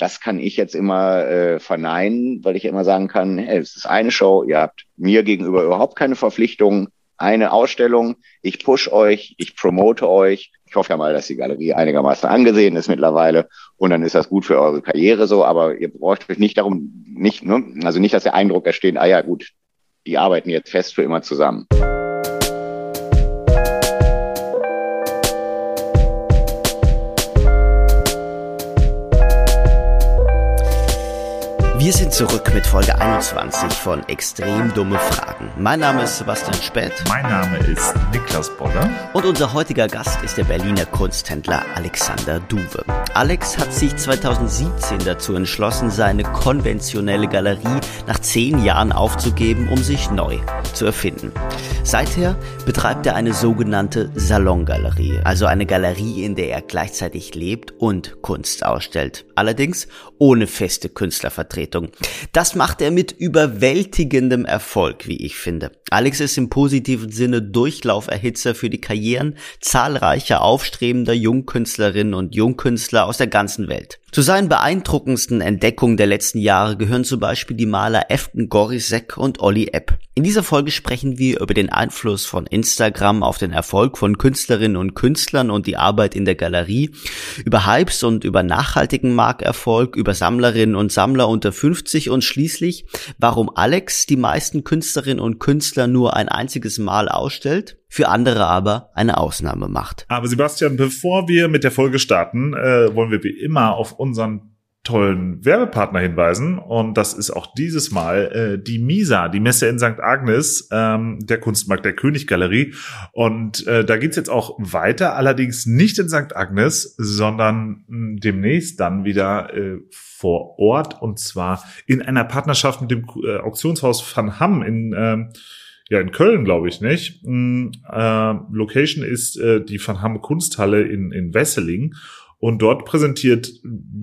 das kann ich jetzt immer äh, verneinen, weil ich immer sagen kann, hey, es ist eine Show, ihr habt mir gegenüber überhaupt keine Verpflichtungen, eine Ausstellung, ich push euch, ich promote euch. Ich hoffe ja mal, dass die Galerie einigermaßen angesehen ist mittlerweile und dann ist das gut für eure Karriere so, aber ihr braucht euch nicht darum, nicht, ne? also nicht, dass der Eindruck entsteht, ah ja gut, die arbeiten jetzt fest für immer zusammen. Wir sind zurück mit Folge 21 von Extrem dumme Fragen. Mein Name ist Sebastian Spät. Mein Name ist Niklas Boller. Und unser heutiger Gast ist der Berliner Kunsthändler Alexander Duwe. Alex hat sich 2017 dazu entschlossen, seine konventionelle Galerie nach zehn Jahren aufzugeben, um sich neu zu erfinden. Seither betreibt er eine sogenannte Salongalerie, also eine Galerie, in der er gleichzeitig lebt und Kunst ausstellt. Allerdings ohne feste Künstlervertretung. Das macht er mit überwältigendem Erfolg, wie ich finde. Alex ist im positiven Sinne Durchlauferhitzer für die Karrieren zahlreicher aufstrebender Jungkünstlerinnen und Jungkünstler aus der ganzen Welt. Zu seinen beeindruckendsten Entdeckungen der letzten Jahre gehören zum Beispiel die Maler Efken Gorisek und Olli Epp. In dieser Folge sprechen wir über den Einfluss von Instagram auf den Erfolg von Künstlerinnen und Künstlern und die Arbeit in der Galerie, über Hypes und über nachhaltigen Markerfolg, über Sammlerinnen und Sammler unter 50 und schließlich, warum Alex die meisten Künstlerinnen und Künstler nur ein einziges Mal ausstellt für andere aber eine Ausnahme macht. Aber Sebastian, bevor wir mit der Folge starten, äh, wollen wir wie immer auf unseren tollen Werbepartner hinweisen. Und das ist auch dieses Mal äh, die MISA, die Messe in St. Agnes, ähm, der Kunstmarkt der Königgalerie. Und äh, da geht's jetzt auch weiter, allerdings nicht in St. Agnes, sondern mh, hm, demnächst dann wieder äh, vor Ort und zwar in einer Partnerschaft mit dem äh, Auktionshaus Van Hamm in äh, ja, in Köln, glaube ich, nicht. Mm, äh, Location ist äh, die Van Hamme Kunsthalle in, in Wesseling. Und dort präsentiert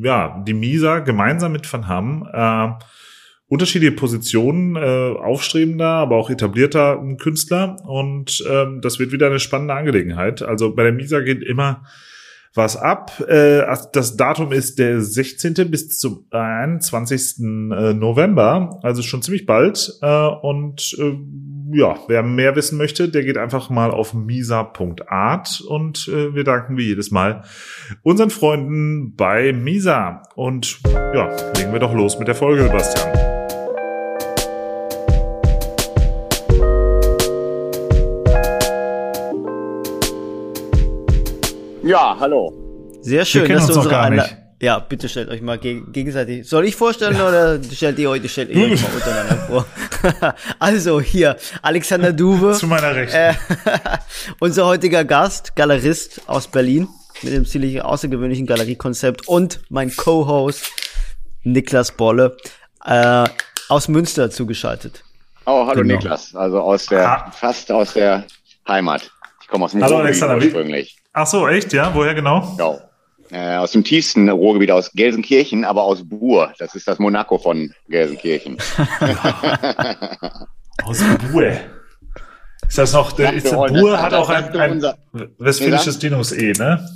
ja die Misa gemeinsam mit Van Hamme äh, unterschiedliche Positionen äh, aufstrebender, aber auch etablierter Künstler. Und ähm, das wird wieder eine spannende Angelegenheit. Also bei der Misa geht immer was ab. Äh, das Datum ist der 16. bis zum 21. Äh, November, also schon ziemlich bald. Äh, und äh, ja, wer mehr wissen möchte, der geht einfach mal auf misa.art und äh, wir danken wie jedes Mal unseren Freunden bei Misa. Und ja, legen wir doch los mit der Folge, Sebastian. Ja, hallo. Sehr schön, dass du unsere Einladung ja, bitte stellt euch mal geg gegenseitig. Soll ich vorstellen oder stellt ihr euch, stellt ihr euch mal untereinander vor? also hier, Alexander Duwe. Zu meiner Rechten. Äh, unser heutiger Gast, Galerist aus Berlin mit dem ziemlich außergewöhnlichen Galeriekonzept und mein Co-Host Niklas Bolle äh, aus Münster zugeschaltet. Oh, hallo genau. Niklas. Also aus der, ha. fast aus der Heimat. Ich komme aus Alexander, ursprünglich. Ach so, echt, ja? Woher genau? Ja, äh, aus dem tiefsten Ruhrgebiet, aus Gelsenkirchen, aber aus Buhr. Das ist das Monaco von Gelsenkirchen. aus Buhr. Ist das noch, der, ist der Buhr hat auch ein, ein westfälisches Dinos E, ne?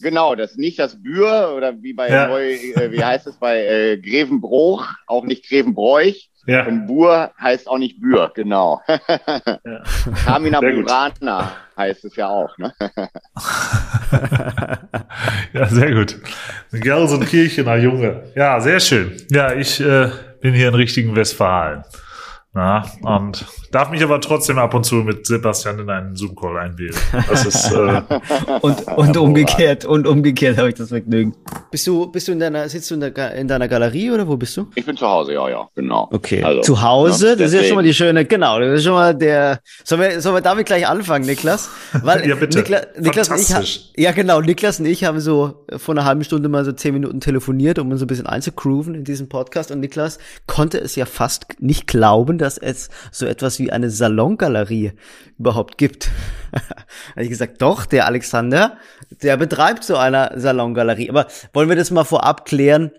Genau, das nicht das Bür oder wie bei ja. Neu, äh, wie heißt es bei äh, Grevenbruch, auch nicht Grevenbräuch. Ja. Und Bur heißt auch nicht Bür, genau. ja. Kamina Burana heißt es ja auch, ne? ja, sehr gut. Gelsenkirchener Junge. Ja, sehr schön. Ja, ich äh, bin hier in richtigen Westfalen. Na, und darf mich aber trotzdem ab und zu mit Sebastian in einen Zoom-Call einwählen. Das ist äh, und, und umgekehrt und umgekehrt habe ich das Vergnügen. Bist du bist du in deiner sitzt du in, der, in deiner Galerie oder wo bist du? Ich bin zu Hause, ja, ja, genau. Okay. Also, zu Hause, ja, das ist ja schon mal die schöne, genau, das ist schon mal der. Sollen wir, sollen wir damit gleich anfangen, Niklas? Weil ja bitte. Nikla, Niklas und ich, ja genau, Niklas und ich haben so vor einer halben Stunde mal so zehn Minuten telefoniert, um uns so ein bisschen einzugrooven in diesem Podcast und Niklas konnte es ja fast nicht glauben dass es so etwas wie eine Salongalerie überhaupt gibt. Habe ich gesagt, doch, der Alexander, der betreibt so eine Salongalerie. Aber wollen wir das mal vorab klären,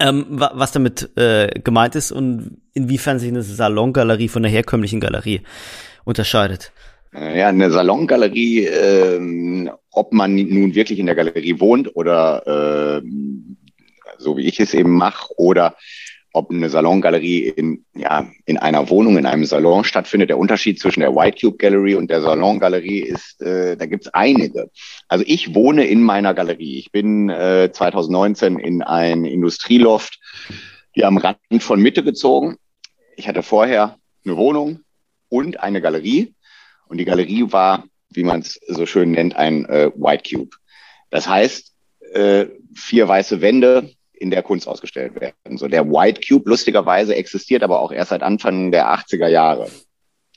ähm, was damit äh, gemeint ist und inwiefern sich eine Salongalerie von der herkömmlichen Galerie unterscheidet? Ja, eine Salongalerie, äh, ob man nun wirklich in der Galerie wohnt oder äh, so wie ich es eben mache, oder ob eine Salongalerie in, ja, in einer Wohnung, in einem Salon stattfindet. Der Unterschied zwischen der White Cube Gallery und der Salongalerie ist, äh, da gibt's einige. Also ich wohne in meiner Galerie. Ich bin äh, 2019 in ein Industrieloft hier am Rand von Mitte gezogen. Ich hatte vorher eine Wohnung und eine Galerie. Und die Galerie war, wie man es so schön nennt, ein äh, White Cube. Das heißt, äh, vier weiße Wände, in der Kunst ausgestellt werden. So der White Cube lustigerweise existiert aber auch erst seit Anfang der 80er Jahre.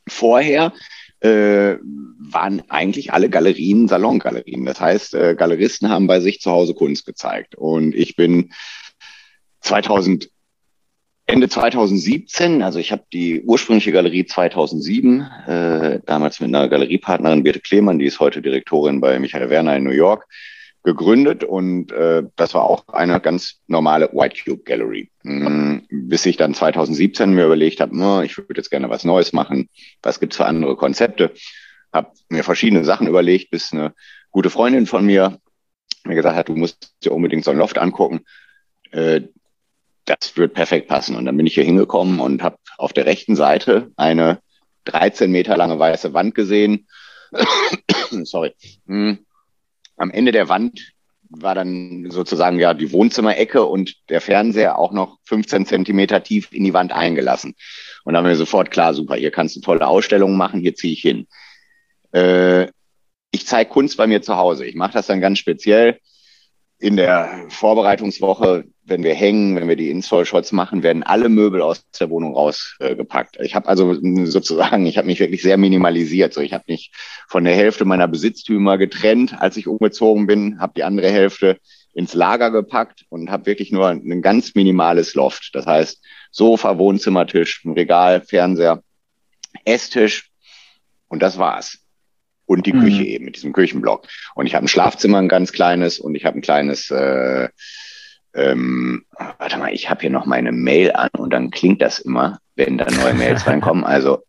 Vorher äh, waren eigentlich alle Galerien Salongalerien. Das heißt, äh, Galeristen haben bei sich zu Hause Kunst gezeigt. Und ich bin 2000 Ende 2017, also ich habe die ursprüngliche Galerie 2007, äh, damals mit einer Galeriepartnerin Birte Klemann, die ist heute Direktorin bei Michael Werner in New York, gegründet und äh, das war auch eine ganz normale White Cube Gallery. Mhm. Bis ich dann 2017 mir überlegt habe, hm, ich würde jetzt gerne was Neues machen. Was gibt's für andere Konzepte? Habe mir verschiedene Sachen überlegt, bis eine gute Freundin von mir mir gesagt hat, du musst dir unbedingt so ein Loft angucken. Äh, das wird perfekt passen. Und dann bin ich hier hingekommen und habe auf der rechten Seite eine 13 Meter lange weiße Wand gesehen. Sorry. Hm am Ende der Wand war dann sozusagen ja die Wohnzimmerecke und der Fernseher auch noch 15 Zentimeter tief in die Wand eingelassen. Und dann haben wir sofort klar, super, hier kannst du tolle Ausstellungen machen, hier ziehe ich hin. Äh, ich zeige Kunst bei mir zu Hause. Ich mache das dann ganz speziell in der Vorbereitungswoche, wenn wir hängen, wenn wir die Install-Shots machen, werden alle Möbel aus der Wohnung rausgepackt. Äh, ich habe also sozusagen, ich habe mich wirklich sehr minimalisiert. So, ich habe mich von der Hälfte meiner Besitztümer getrennt, als ich umgezogen bin, habe die andere Hälfte ins Lager gepackt und habe wirklich nur ein ganz minimales Loft. Das heißt Sofa, Wohnzimmertisch, Regal, Fernseher, Esstisch und das war's und die mhm. Küche eben mit diesem Küchenblock. Und ich habe ein Schlafzimmer, ein ganz kleines und ich habe ein kleines, äh, ähm, warte mal, ich habe hier noch meine Mail an und dann klingt das immer, wenn da neue Mails reinkommen. Also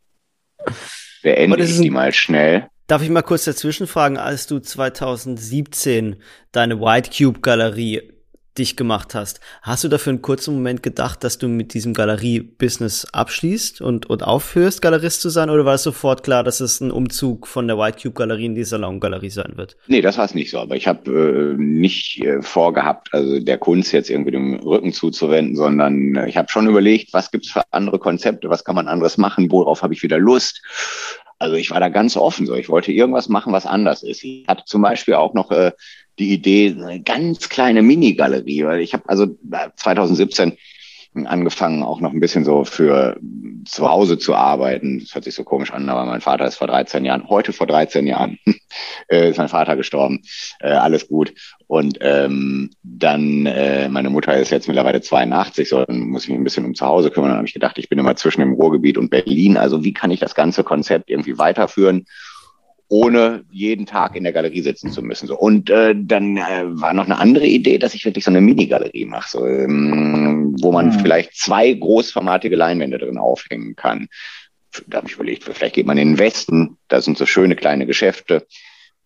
beende ich die mal schnell. Darf ich mal kurz dazwischen fragen, als du 2017 deine White Cube Galerie dich gemacht hast. Hast du dafür einen kurzen Moment gedacht, dass du mit diesem Galerie-Business abschließt und, und aufhörst, Galerist zu sein? Oder war es sofort klar, dass es ein Umzug von der White Cube Galerie in die Salon-Galerie sein wird? Nee, das war es nicht so. Aber ich habe äh, nicht äh, vorgehabt, also der Kunst jetzt irgendwie den Rücken zuzuwenden, sondern äh, ich habe schon überlegt, was gibt's für andere Konzepte, was kann man anderes machen, worauf habe ich wieder Lust. Also ich war da ganz offen so. Ich wollte irgendwas machen, was anders ist. Ich hatte zum Beispiel auch noch äh, die Idee, eine ganz kleine Mini-Galerie, weil ich habe also 2017 angefangen, auch noch ein bisschen so für zu Hause zu arbeiten. Das hört sich so komisch an, aber mein Vater ist vor 13 Jahren, heute vor 13 Jahren, äh, ist mein Vater gestorben. Äh, alles gut. Und ähm, dann, äh, meine Mutter ist jetzt mittlerweile 82, so dann muss ich mich ein bisschen um zu Hause kümmern. Dann habe ich gedacht, ich bin immer zwischen dem Ruhrgebiet und Berlin. Also wie kann ich das ganze Konzept irgendwie weiterführen? Ohne jeden Tag in der Galerie sitzen zu müssen. So. Und äh, dann äh, war noch eine andere Idee, dass ich wirklich so eine Mini-Galerie mache, so, ähm, wo man mhm. vielleicht zwei großformatige Leinwände drin aufhängen kann. Da habe ich überlegt, vielleicht geht man in den Westen, da sind so schöne kleine Geschäfte,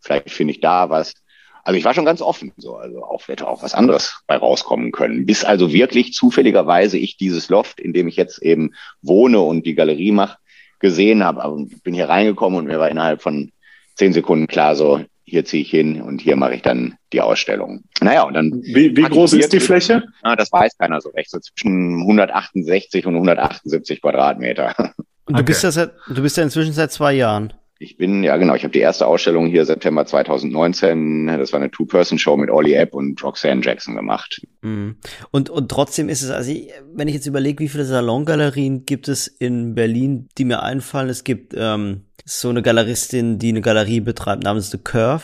vielleicht finde ich da was. Also ich war schon ganz offen, so, also auch hätte auch was anderes bei rauskommen können. Bis also wirklich zufälligerweise ich dieses Loft, in dem ich jetzt eben wohne und die Galerie mache, gesehen habe. Aber bin hier reingekommen und mir war innerhalb von zehn Sekunden klar, so hier ziehe ich hin und hier mache ich dann die Ausstellung. Naja, und dann. Wie, wie groß ist die Fläche? Ah, das weiß keiner so recht. So zwischen 168 und 178 Quadratmeter. Und du okay. bist ja seit, du bist ja inzwischen seit zwei Jahren. Ich bin, ja genau, ich habe die erste Ausstellung hier September 2019, das war eine Two-Person-Show mit Ollie App und Roxanne Jackson gemacht. Mhm. Und, und trotzdem ist es, also ich, wenn ich jetzt überlege, wie viele Salongalerien gibt es in Berlin, die mir einfallen, es gibt ähm, so eine Galeristin, die eine Galerie betreibt namens The Curve,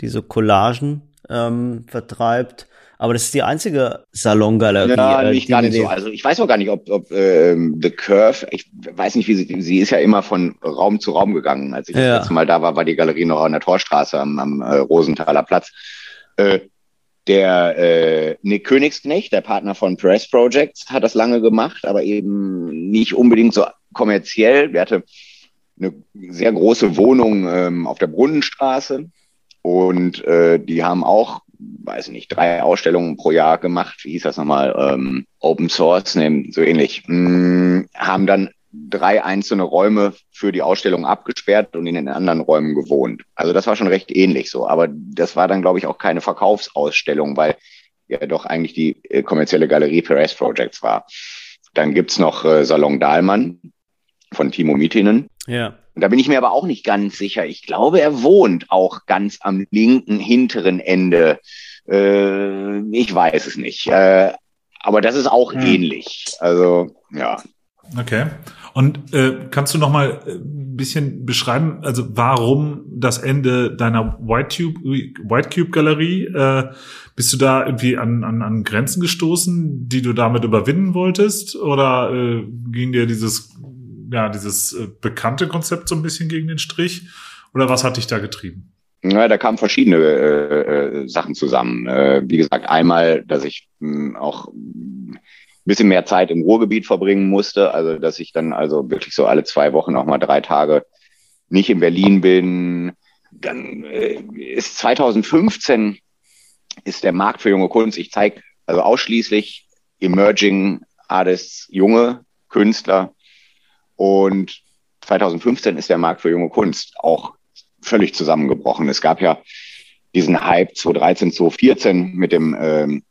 die so Collagen ähm, vertreibt. Aber das ist die einzige Salongalerie. Ja, äh, nicht gar nicht so. Also ich weiß auch gar nicht, ob, ob ähm, The Curve, ich weiß nicht, wie sie, sie ist ja immer von Raum zu Raum gegangen. Als ich ja. das letzte Mal da war, war die Galerie noch an der Torstraße am, am äh, Rosenthaler Platz. Äh, der äh, Nick Königsknecht, der Partner von Press Projects, hat das lange gemacht, aber eben nicht unbedingt so kommerziell. Der hatte eine sehr große Wohnung ähm, auf der Brunnenstraße und äh, die haben auch weiß nicht, drei Ausstellungen pro Jahr gemacht. Wie hieß das nochmal? Ähm, Open Source, ne, so ähnlich. Hm, haben dann drei einzelne Räume für die Ausstellung abgesperrt und in den anderen Räumen gewohnt. Also das war schon recht ähnlich so. Aber das war dann, glaube ich, auch keine Verkaufsausstellung, weil ja doch eigentlich die äh, kommerzielle Galerie S Projects war. Dann gibt's noch äh, Salon Dahlmann von Timo Mietinen. Ja. Da bin ich mir aber auch nicht ganz sicher. Ich glaube, er wohnt auch ganz am linken hinteren Ende. Äh, ich weiß es nicht. Äh, aber das ist auch hm. ähnlich. Also, ja. Okay. Und äh, kannst du noch mal ein äh, bisschen beschreiben, also warum das Ende deiner White Cube, White Cube Galerie? Äh, bist du da irgendwie an, an, an Grenzen gestoßen, die du damit überwinden wolltest? Oder äh, ging dir dieses ja, dieses äh, bekannte Konzept so ein bisschen gegen den Strich? Oder was hat dich da getrieben? Ja, da kamen verschiedene äh, äh, Sachen zusammen. Äh, wie gesagt, einmal, dass ich mh, hm, auch ein bisschen mehr Zeit im Ruhrgebiet verbringen musste, also dass ich dann also wirklich so alle zwei Wochen auch mal drei Tage nicht in Berlin bin. Dann äh, ist 2015 ist der Markt für junge Kunst. Ich zeige also ausschließlich Emerging Artists, junge Künstler, und 2015 ist der Markt für junge Kunst auch völlig zusammengebrochen. Es gab ja diesen Hype 2013, 2014 mit dem ähm,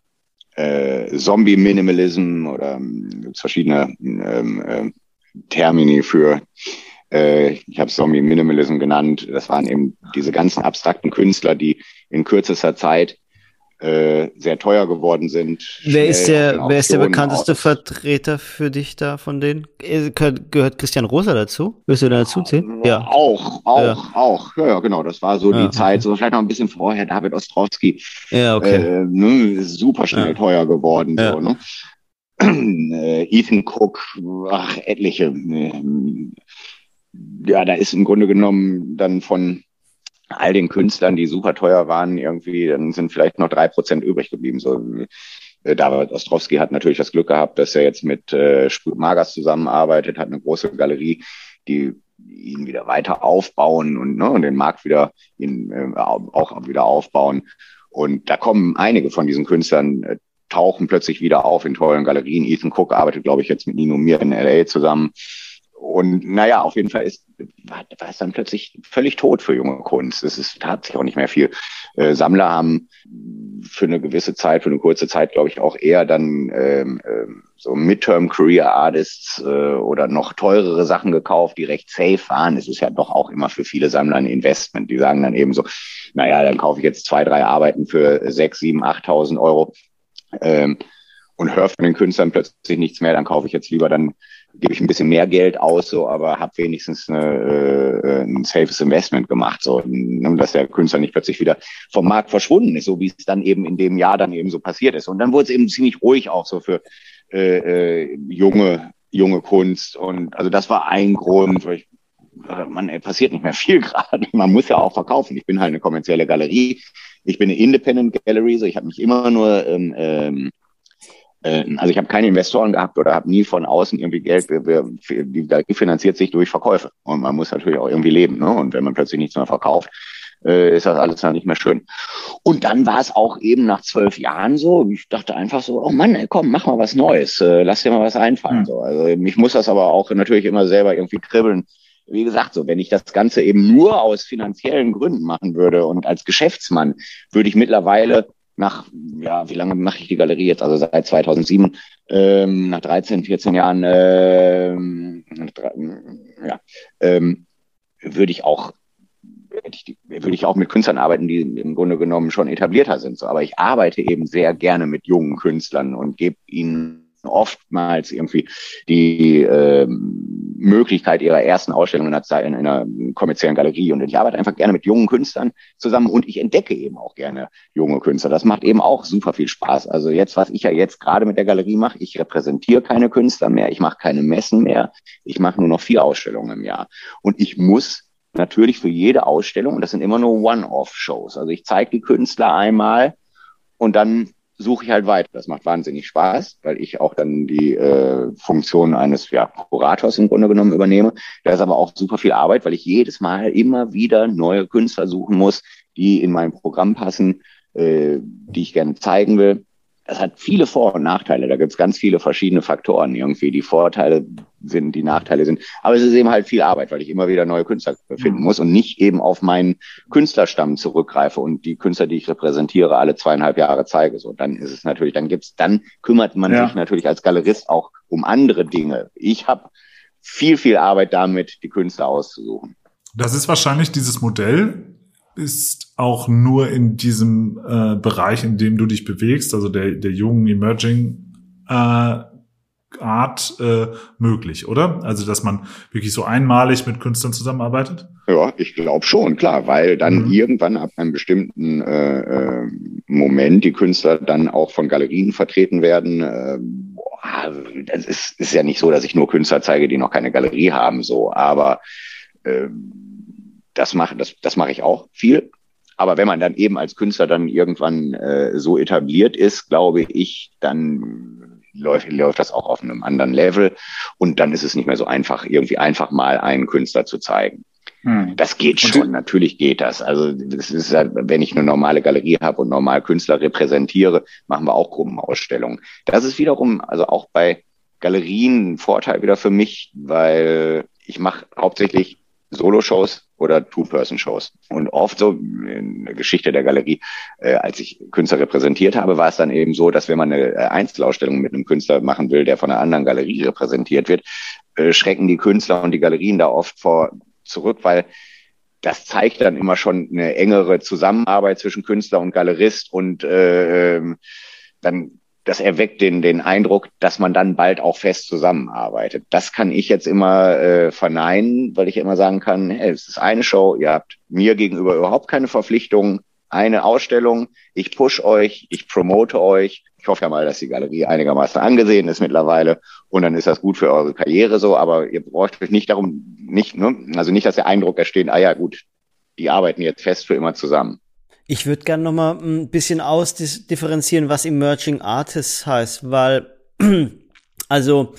äh, Zombie-Minimalism oder ähm, verschiedene ähm, äh, Termini für, äh, ich habe Zombie-Minimalism genannt. Das waren eben diese ganzen abstrakten Künstler, die in kürzester Zeit äh, sehr teuer geworden sind. Wer ist der, wer ist der bekannteste aus. Vertreter für dich da von denen? Äh, gehört Christian Rosa dazu? Willst du da dazu zählen? Ja. Auch, auch, ja. auch. Ja, ja, genau. Das war so ja, die Zeit, so vielleicht noch ein bisschen vorher, David Ostrowski. Ja, okay. Äh, ne, super schnell teuer geworden, so, ne? Äh, Ethan Cook, ach, etliche. Äh, ja, da ist im Grunde genommen dann von all den Künstlern, die super teuer waren, irgendwie, dann sind vielleicht noch drei Prozent übrig geblieben. So, äh, David Ostrowski hat natürlich das Glück gehabt, dass er jetzt mit äh, Magas zusammenarbeitet, hat eine große Galerie, die ihn wieder weiter aufbauen und, ne, und den Markt wieder ihn, äh, auch wieder aufbauen. Und da kommen einige von diesen Künstlern, äh, tauchen plötzlich wieder auf in tollen Galerien. Ethan Cook arbeitet, glaube ich, jetzt mit Nino Mir in LA zusammen. Und naja, auf jeden Fall ist, war, war es dann plötzlich völlig tot für junge Kunst. Es ist, tat sich auch nicht mehr viel. Äh, Sammler haben für eine gewisse Zeit, für eine kurze Zeit, glaube ich, auch eher dann ähm, ähm, so Midterm Career Artists äh, oder noch teurere Sachen gekauft, die recht safe waren. Es ist ja doch auch immer für viele Sammler ein Investment. Die sagen dann eben so, naja, dann kaufe ich jetzt zwei, drei Arbeiten für sechs, sieben, achttausend Euro. Ähm, und höre von den Künstlern plötzlich nichts mehr, dann kaufe ich jetzt lieber dann gebe ich ein bisschen mehr Geld aus, so, aber habe wenigstens eine, äh, ein safes Investment gemacht, so, ne, dass der Künstler nicht plötzlich wieder vom Markt verschwunden ist, so wie es dann eben in dem Jahr dann eben so passiert ist. Und dann wurde es eben ziemlich ruhig auch so für äh, äh, junge junge Kunst und also das war ein Grund, weil ich äh, man passiert nicht mehr viel gerade. Man muss ja auch verkaufen. Ich bin halt eine kommerzielle Galerie. Ich bin eine Independent Gallery, so ich habe mich immer nur ähm, ähm, äh, also ich habe keine Investoren gehabt oder habe nie von außen irgendwie Geld. Die Galerie finanziert sich durch Verkäufe und man muss natürlich auch irgendwie leben. Ne? Und wenn man plötzlich nichts mehr verkauft, äh, ist das alles dann nicht mehr schön. Und dann war es auch eben nach zwölf Jahren so. Ich dachte einfach so, oh Mann, ey, komm, mach mal was Neues, äh, lass dir mal was einfallen. Mhm. So. Also mich muss das aber auch natürlich immer selber irgendwie kribbeln. Wie gesagt, so wenn ich das Ganze eben nur aus finanziellen Gründen machen würde und als Geschäftsmann, würde ich mittlerweile nach, ja, wie lange mache ich die Galerie jetzt? Also seit 2007, ähm, nach 13, 14 Jahren, ähm, ja, ähm, würde ich auch würde ich auch mit Künstlern arbeiten, die im Grunde genommen schon etablierter sind. So, aber ich arbeite eben sehr gerne mit jungen Künstlern und gebe ihnen oftmals irgendwie die äh, Möglichkeit ihrer ersten Ausstellung in einer, in einer kommerziellen Galerie. Und ich arbeite einfach gerne mit jungen Künstlern zusammen und ich entdecke eben auch gerne junge Künstler. Das macht eben auch super viel Spaß. Also jetzt, was ich ja jetzt gerade mit der Galerie mache, ich repräsentiere keine Künstler mehr, ich mache keine Messen mehr, ich mache nur noch vier Ausstellungen im Jahr. Und ich muss natürlich für jede Ausstellung, und das sind immer nur One-Off-Shows, also ich zeige die Künstler einmal und dann suche ich halt weiter. Das macht wahnsinnig Spaß, weil ich auch dann die äh, Funktion eines ja, Kurators im Grunde genommen übernehme. Da ist aber auch super viel Arbeit, weil ich jedes Mal immer wieder neue Künstler suchen muss, die in mein Programm passen. äh, die ich gerne zeigen will. Das hat viele Vor- und Nachteile. Da gibt es ganz viele verschiedene Faktoren irgendwie. Die Vorteile sind, die Nachteile sind. Aber es ist eben halt viel Arbeit, weil ich immer wieder neue Künstler finden muss und nicht eben auf meinen Künstlerstamm zurückgreife und die Künstler, die ich repräsentiere, alle zweieinhalb Jahre zeige. So, dann ist es natürlich, dann gibt's, dann kümmert man ja. sich natürlich als Galerist auch um andere Dinge. Ich habe viel, viel Arbeit damit, die Künstler auszusuchen. Das ist wahrscheinlich dieses Modell, ist auch nur in diesem äh, Bereich, in dem du dich bewegst, also der, der jungen Emerging äh, Art äh, möglich, oder? Also dass man wirklich so einmalig mit Künstlern zusammenarbeitet? Ja, ich glaube schon, klar, weil dann mhm. irgendwann ab einem bestimmten äh, äh, Moment die Künstler dann auch von Galerien vertreten werden. Äh, boah, das ist, ist ja nicht so, dass ich nur Künstler zeige, die noch keine Galerie haben, so, aber äh, das mache das, das mache ich auch viel. Aber wenn man dann eben als Künstler dann irgendwann äh, so etabliert ist, glaube ich, dann läuft, läuft das auch auf einem anderen Level. Und dann ist es nicht mehr so einfach, irgendwie einfach mal einen Künstler zu zeigen. Hm. Das geht schon, natürlich geht das. Also das ist ja, wenn ich eine normale Galerie habe und normal Künstler repräsentiere, machen wir auch Gruppenausstellungen. Das ist wiederum, also auch bei Galerien ein Vorteil wieder für mich, weil ich mache hauptsächlich Solo-Shows oder Two-Person-Shows. Und oft so in der Geschichte der Galerie, äh, als ich Künstler repräsentiert habe, war es dann eben so, dass wenn man eine äh, Einzelausstellung mit einem Künstler machen will, der von einer anderen Galerie repräsentiert wird, äh, schrecken die Künstler und die Galerien da oft vor zurück, weil das zeigt dann immer schon eine engere Zusammenarbeit zwischen Künstler und Galerist und äh, ähm, dann das erweckt den, den Eindruck, dass man dann bald auch fest zusammenarbeitet. Das kann ich jetzt immer äh, verneinen, weil ich immer sagen kann, hey, es ist eine Show, ihr habt mir gegenüber überhaupt keine Verpflichtungen, eine Ausstellung, ich push euch, ich promote euch. Ich hoffe ja mal, dass die Galerie einigermaßen angesehen ist mittlerweile und dann ist das gut für eure Karriere so, aber ihr braucht euch nicht darum, nicht, ne? also nicht, dass der Eindruck entsteht, ah ja gut, die arbeiten jetzt fest für immer zusammen. Ich würde gerne noch mal ein bisschen ausdifferenzieren, was Emerging Artists heißt, weil also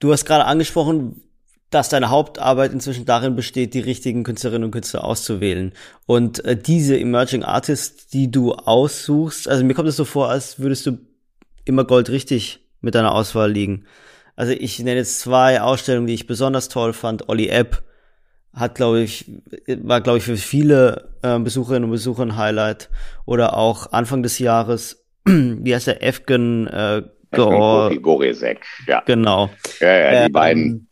du hast gerade angesprochen, dass deine Hauptarbeit inzwischen darin besteht, die richtigen Künstlerinnen und Künstler auszuwählen. Und äh, diese Emerging Artists, die du aussuchst, also mir kommt es so vor, als würdest du immer goldrichtig mit deiner Auswahl liegen. Also ich nenne jetzt zwei Ausstellungen, die ich besonders toll fand. Olli Epp hat, glaube ich, war, glaube ich, für viele äh, Besucherinnen und Besucher ein Highlight. Oder auch Anfang des Jahres, wie heißt der, Efgen äh, Goresek, ja. Genau. Ja, ja, die ähm, beiden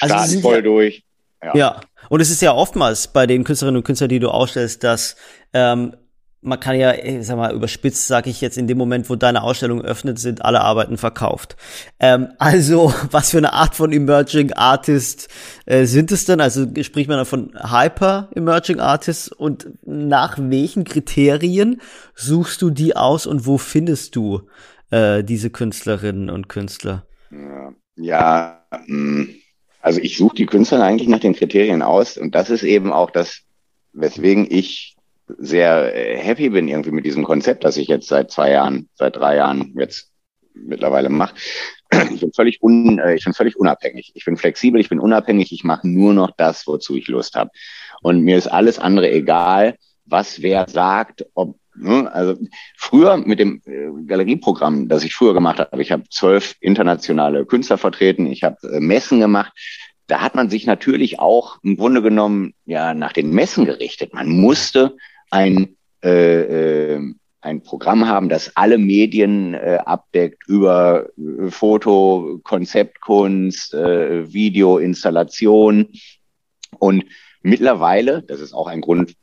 also starten also voll ja, durch. Ja. ja, und es ist ja oftmals bei den Künstlerinnen und Künstlern, die du ausstellst, dass ähm, man kann ja, ich sag mal, überspitzt sage ich jetzt, in dem Moment, wo deine Ausstellung öffnet, sind alle Arbeiten verkauft. Ähm, also, was für eine Art von Emerging Artist äh, sind es denn? Also spricht man von Hyper Emerging Artists und nach welchen Kriterien suchst du die aus und wo findest du äh, diese Künstlerinnen und Künstler? Ja, ja hm, also ich suche die Künstler eigentlich nach den Kriterien aus und das ist eben auch das, weswegen ich sehr äh, happy bin irgendwie mit diesem Konzept, das ich jetzt seit zwei Jahren, seit drei Jahren jetzt mittlerweile mache. Ich bin völlig un, äh, ich bin völlig unabhängig. Ich bin flexibel, ich bin unabhängig. Ich mache nur noch das, wozu ich Lust habe. Und mir ist alles andere egal, was wer sagt, ob ne, also früher mit dem äh, Galerieprogramm, das ich früher gemacht habe, ich habe zwölf internationale Künstler vertreten, ich habe Messen gemacht da hat man sich natürlich auch im Grunde genommen ja nach den Messen gerichtet. Man musste ein, äh, äh, ein Programm haben, das alle Medien äh, abdeckt über äh, Foto, Konzeptkunst, äh, Video, Installation. Und mittlerweile, das ist auch ein Grund,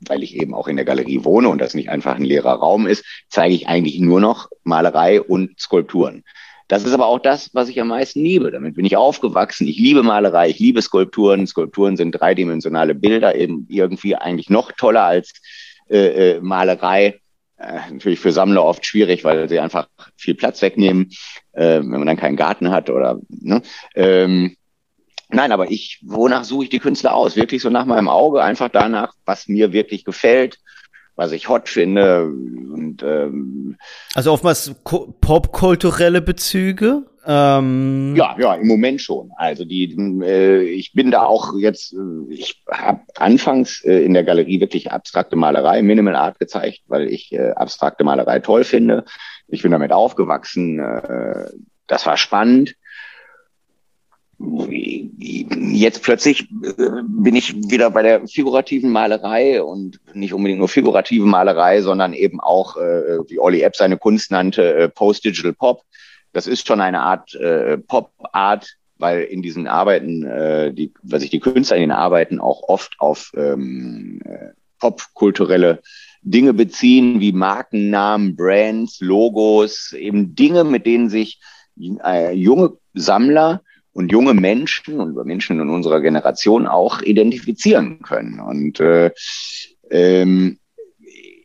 weil ich eben auch in der Galerie wohne und das nicht einfach ein leerer Raum ist, zeige ich eigentlich nur noch Malerei und Skulpturen. Das ist aber auch das, was ich am meisten liebe. Damit bin ich aufgewachsen. Ich liebe Malerei, ich liebe Skulpturen. Skulpturen sind dreidimensionale Bilder, eben irgendwie eigentlich noch toller als äh, äh, Malerei. Äh, natürlich für Sammler oft schwierig, weil sie einfach viel Platz wegnehmen, äh, wenn man dann keinen Garten hat oder ne? ähm, Nein, aber ich, wonach suche ich die Künstler aus? Wirklich so nach meinem Auge, einfach danach, was mir wirklich gefällt, was ich hot finde. Und, ähm, also oftmals popkulturelle Bezüge Ähm ja, ja, im Moment schon. Also die, äh, ich bin da auch jetzt, äh, ich habe anfangs äh, in der Galerie wirklich abstrakte Malerei, Minimal Art gezeigt, weil ich äh, abstrakte Malerei toll finde. Ich bin damit aufgewachsen. Äh, das war spannend. Jetzt plötzlich äh, bin ich wieder bei der figurativen Malerei und nicht unbedingt nur figurative Malerei, sondern eben auch, äh, wie Olli Epp seine Kunst nannte, äh, Post-Digital Pop. Das ist schon eine Art Pop-Art, weil in diesen Arbeiten, die, weil sich die Künstler in den Arbeiten auch oft auf ähm, äh, popkulturelle Dinge beziehen, wie Markennamen, Brands, Logos, eben Dinge, mit denen sich junge Sammler und junge Menschen und Menschen in unserer Generation auch identifizieren können. Und äh, ähm,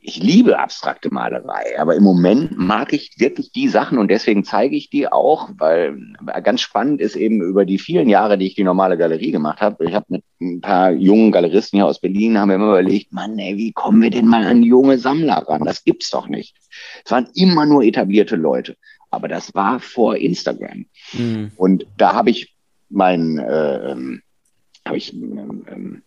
ich liebe abstrakte Malerei, aber im Moment mag ich wirklich die Sachen und deswegen zeige ich die auch, weil ganz spannend ist eben über die vielen Jahre, die ich die normale Galerie gemacht habe. Ich habe mit ein paar jungen Galeristen hier aus Berlin, haben wir immer überlegt, Mann, ey, wie kommen wir denn mal an junge Sammler ran? Das gibt's doch nicht. Es waren immer nur etablierte Leute, aber das war vor Instagram. Mhm. Und da habe ich mein, äh, ähm, habe ich äh,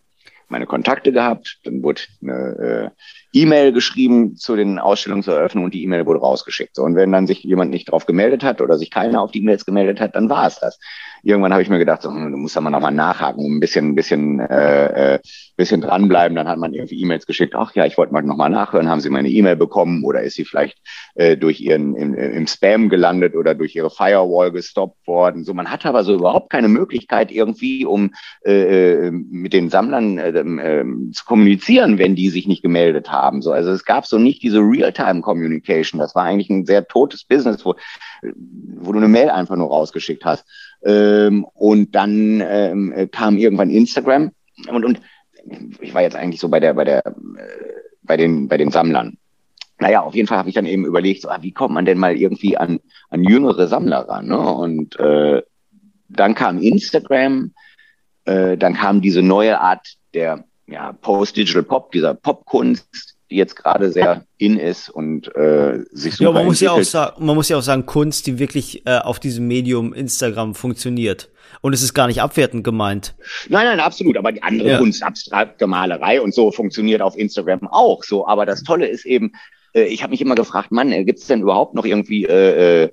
meine Kontakte gehabt, dann wurde eine äh, E-Mail geschrieben zu den Ausstellungseröffnungen und die E-Mail wurde rausgeschickt. So, und wenn dann sich jemand nicht drauf gemeldet hat oder sich keiner auf die E-Mails gemeldet hat, dann war es das irgendwann habe ich mir gedacht, so, hm, du musst da mal nochmal nachhaken, ein bisschen, ein bisschen, äh, äh, bisschen dranbleiben. Dann hat man irgendwie E-Mails geschickt, ach ja, ich wollte mal nochmal nachhören, haben Sie meine E-Mail bekommen oder ist sie vielleicht äh, durch ihren im, im Spam gelandet oder durch ihre Firewall gestoppt worden. So, man hat aber so überhaupt keine Möglichkeit irgendwie, um äh, äh mit den Sammlern äh, äh, zu kommunizieren, wenn die sich nicht gemeldet haben. So, also es gab so nicht diese Real-Time-Communication. Das war eigentlich ein sehr totes Business, wo, wo du eine Mail einfach nur rausgeschickt hast. Ähm, und dann ähm, kam irgendwann Instagram und, und ich war jetzt eigentlich so bei der, bei der, äh, bei den, bei den Sammlern. Naja, auf jeden Fall habe ich dann eben überlegt, so, ah, wie kommt man denn mal irgendwie an, an jüngere Sammler ran? Ne? Und äh, dann kam Instagram, äh, dann kam diese neue Art der ja, Post-Digital Pop, dieser Popkunst, die jetzt gerade sehr in ist und äh, sich super ja, man muss ja auch sagen, man muss ja auch sagen, Kunst, die wirklich äh, auf diesem Medium Instagram funktioniert. Und es ist gar nicht abwertend gemeint. Nein, nein, absolut. Aber die andere ja. Kunst, abstrakte Malerei und so funktioniert auf Instagram auch so. Aber das Tolle ist eben, äh, ich habe mich immer gefragt, Mann, äh, gibt es denn überhaupt noch irgendwie äh, äh,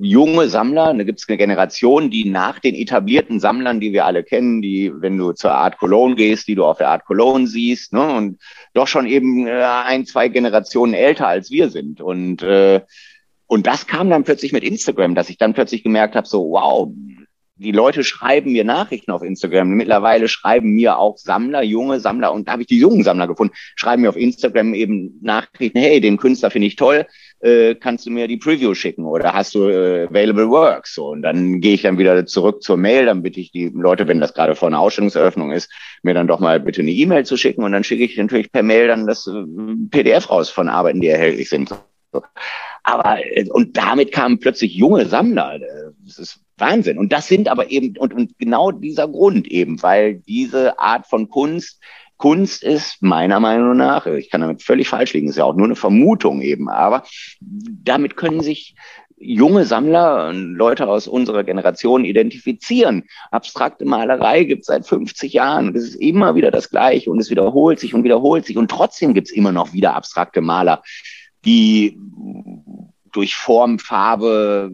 junge Sammler? Da gibt es eine Generation, die nach den etablierten Sammlern, die wir alle kennen, die, wenn du zur Art Cologne gehst, die du auf der Art Cologne siehst, ne, und doch schon eben äh, ein, zwei Generationen älter als wir sind. Und äh, und das kam dann plötzlich mit Instagram, dass ich dann plötzlich gemerkt habe, so wow, die Leute schreiben mir Nachrichten auf Instagram. Mittlerweile schreiben mir auch Sammler, junge Sammler, und da habe ich die jungen Sammler gefunden, schreiben mir auf Instagram eben Nachrichten, hey, den Künstler finde ich toll, äh, kannst du mir die Preview schicken oder hast du äh, Available Works? So, und dann gehe ich dann wieder zurück zur Mail, dann bitte ich die Leute, wenn das gerade vor einer Ausstellungseröffnung ist, mir dann doch mal bitte eine E-Mail zu schicken und dann schicke ich natürlich per Mail dann das äh, PDF raus von Arbeiten, die erhältlich sind. So. Aber, äh, und damit kamen plötzlich junge Sammler. Das ist Wahnsinn. Und das sind aber eben, und, und genau dieser Grund eben, weil diese Art von Kunst, Kunst ist meiner Meinung nach, ich kann damit völlig falsch liegen, ist ja auch nur eine Vermutung eben, aber damit können sich junge Sammler und Leute aus unserer Generation identifizieren. Abstrakte Malerei gibt es seit 50 Jahren und es ist immer wieder das Gleiche und es wiederholt sich und wiederholt sich und trotzdem gibt es immer noch wieder abstrakte Maler, die durch Form, Farbe